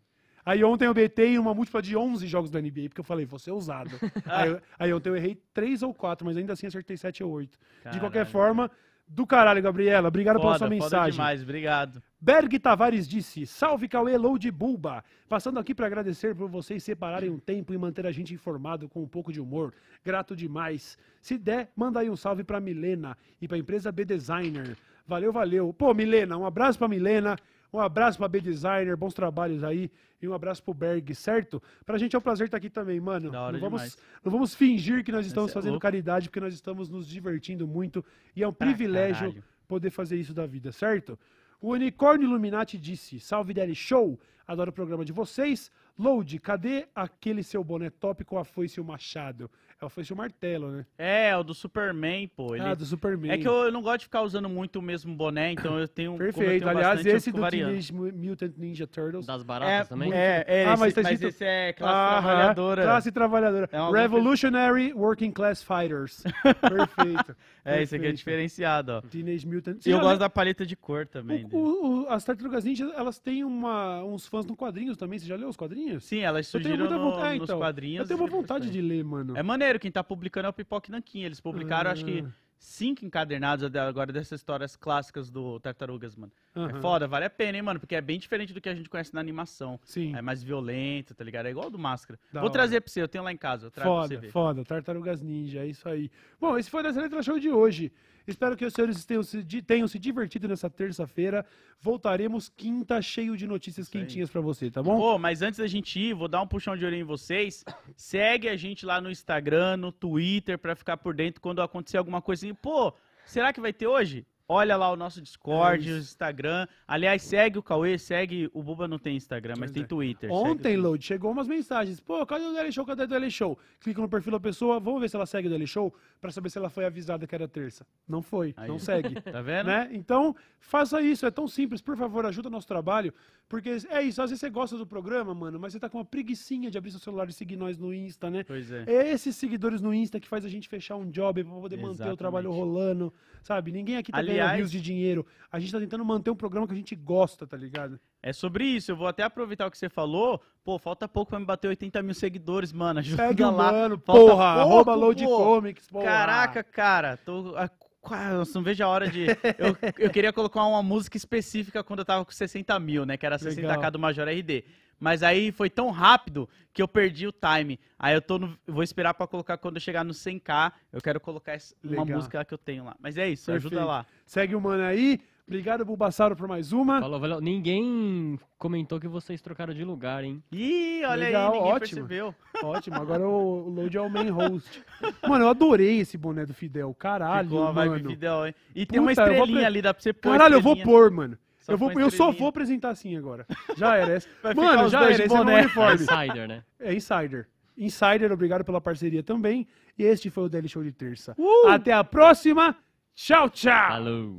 Aí ontem eu betei uma múltipla de 11 jogos da NBA, porque eu falei, vou ser ousado. aí, aí ontem eu errei 3 ou 4, mas ainda assim acertei 7 ou 8. De qualquer Caralho. forma, do caralho, Gabriela. Obrigado pela Foda, sua foda mensagem. demais, obrigado. Berg Tavares disse: Salve Cauê Load Bulba. Passando aqui para agradecer por vocês separarem um tempo e manter a gente informado com um pouco de humor. Grato demais. Se der, manda aí um salve para Milena e para a empresa B Designer. Valeu, valeu. Pô, Milena, um abraço para Milena, um abraço para B Designer, bons trabalhos aí e um abraço pro Berg, certo? Pra gente é um prazer estar aqui também, mano. Da hora não vamos, demais. não vamos fingir que nós estamos é fazendo caridade, porque nós estamos nos divertindo muito e é um Pra privilégio caralho. poder fazer isso da vida, certo? O Unicórnio Illuminati disse: Salve Daddy Show! Adoro o programa de vocês. Load, cadê aquele seu boné top com a foice e o machado? É a foice e o martelo, né? É, o do Superman, pô. Ele... Ah, do Superman. É que eu, eu não gosto de ficar usando muito o mesmo boné, então eu tenho. eu Perfeito. tenho Aliás, bastante, esse do variando. Teenage Mu- Mutant Ninja Turtles. Das É, baratas também? é, é, Ah, esse, mas tá mas escrito- esse é classe Aham, trabalhadora. Classe trabalhadora. É Revolutionary Working Class Fighters. Perfeito. É, esse aqui é diferenciado, ó. Teenage Mutant. E eu gosto da paleta de cor também. O- dele. o- o- as Tartarugas Ninja, elas têm uma, uns fãs no quadrinhos também. Você já leu os quadrinhos? Sim, elas surgiram no, vontade. É, nos então, quadrinhos. Eu tenho uma depois vontade de ler, mano. É maneiro, quem tá publicando é o Pipoque Nanquim. Eles publicaram, acho que, Ah. Cinco encadernados até agora dessas histórias clássicas do Tartarugas, mano. É Aham. foda, vale a pena, hein, mano? Porque é bem diferente do que a gente conhece na animação. Sim. É mais violento, tá ligado? É igual do Máscara. Da Vou hora. trazer pra você, eu tenho lá em casa. Eu trago pra você Foda, ver. foda. Tartarugas Ninja, é isso aí. Bom, esse foi o Letra Show de hoje. Espero que os senhores tenham se, tenham se divertido nessa terça-feira. Voltaremos quinta cheio de notícias quentinhas pra você, tá bom? Pô, mas antes da gente ir, vou dar um puxão de orelha em vocês. Segue a gente lá no Instagram, no Twitter, pra ficar por dentro quando acontecer alguma coisinha. Pô, será que vai ter hoje? Olha lá o nosso Discord, É o. Instagram. Aliás, segue o Cauê, segue. O Buba não tem Instagram, mas Pois tem é. Twitter. Ontem, Load, chegou umas mensagens. Pô, cadê o Daily Show? Cadê o Daily Show? Clica no perfil da pessoa, vamos ver se ela segue o Daily Show, pra saber se ela foi avisada que era terça. Não foi, Aí. não segue. Tá vendo? né? Então, faça isso, é tão simples, por favor, ajuda o nosso trabalho, porque é isso, às vezes você gosta do programa, mano, mas você tá com uma preguicinha de abrir seu celular e seguir nós no Insta, né? Pois é. É esses seguidores no Insta que faz a gente fechar um job pra poder manter o Exatamente. trabalho rolando, sabe? Ninguém aqui tá ganhando Aliás- rios de dinheiro. A gente tá tentando manter um programa que a gente gosta, tá ligado? É sobre isso. Eu vou até aproveitar o que você falou. Pô, falta pouco pra me bater 80 mil seguidores, mano. Ajuda Segue lá. mano, porra, pouco, arroba Load. Comics, porra. Caraca, cara, tô. Eu não vejo a hora de. Eu, eu queria colocar uma música específica quando eu tava com 60 mil, né? Que era 60k Legal. do Major RD. Mas aí foi tão rápido que eu perdi o time. Aí eu tô no, vou esperar pra colocar quando eu chegar no 100k. Eu quero colocar uma Legal. música que eu tenho lá. Mas é isso, ajuda Perfeito. lá. Segue o mano aí. Obrigado, Bulbasauro, por mais uma. Falou, valeu. Ninguém comentou que vocês trocaram de lugar, hein? Ih, olha Legal, aí, ninguém ótimo. percebeu. Ótimo, agora o, Load é o main host. Mano, eu adorei esse boné do Fidel. Caralho, Ficou uma vibe mano. Fidel, hein? E tem uma Puta, eu vou estrelinha pre- ali, dá pra você pôr. Caralho, eu vou pôr, mano. Só Eu, vou, eu só vou apresentar assim agora. Já era essa. Mano, já era. Esse é meu uniforme. Insider, né? É Insider. Insider, obrigado pela parceria também. E este foi o Daily Show de terça. Uh! Até a próxima. Tchau, tchau. Falou.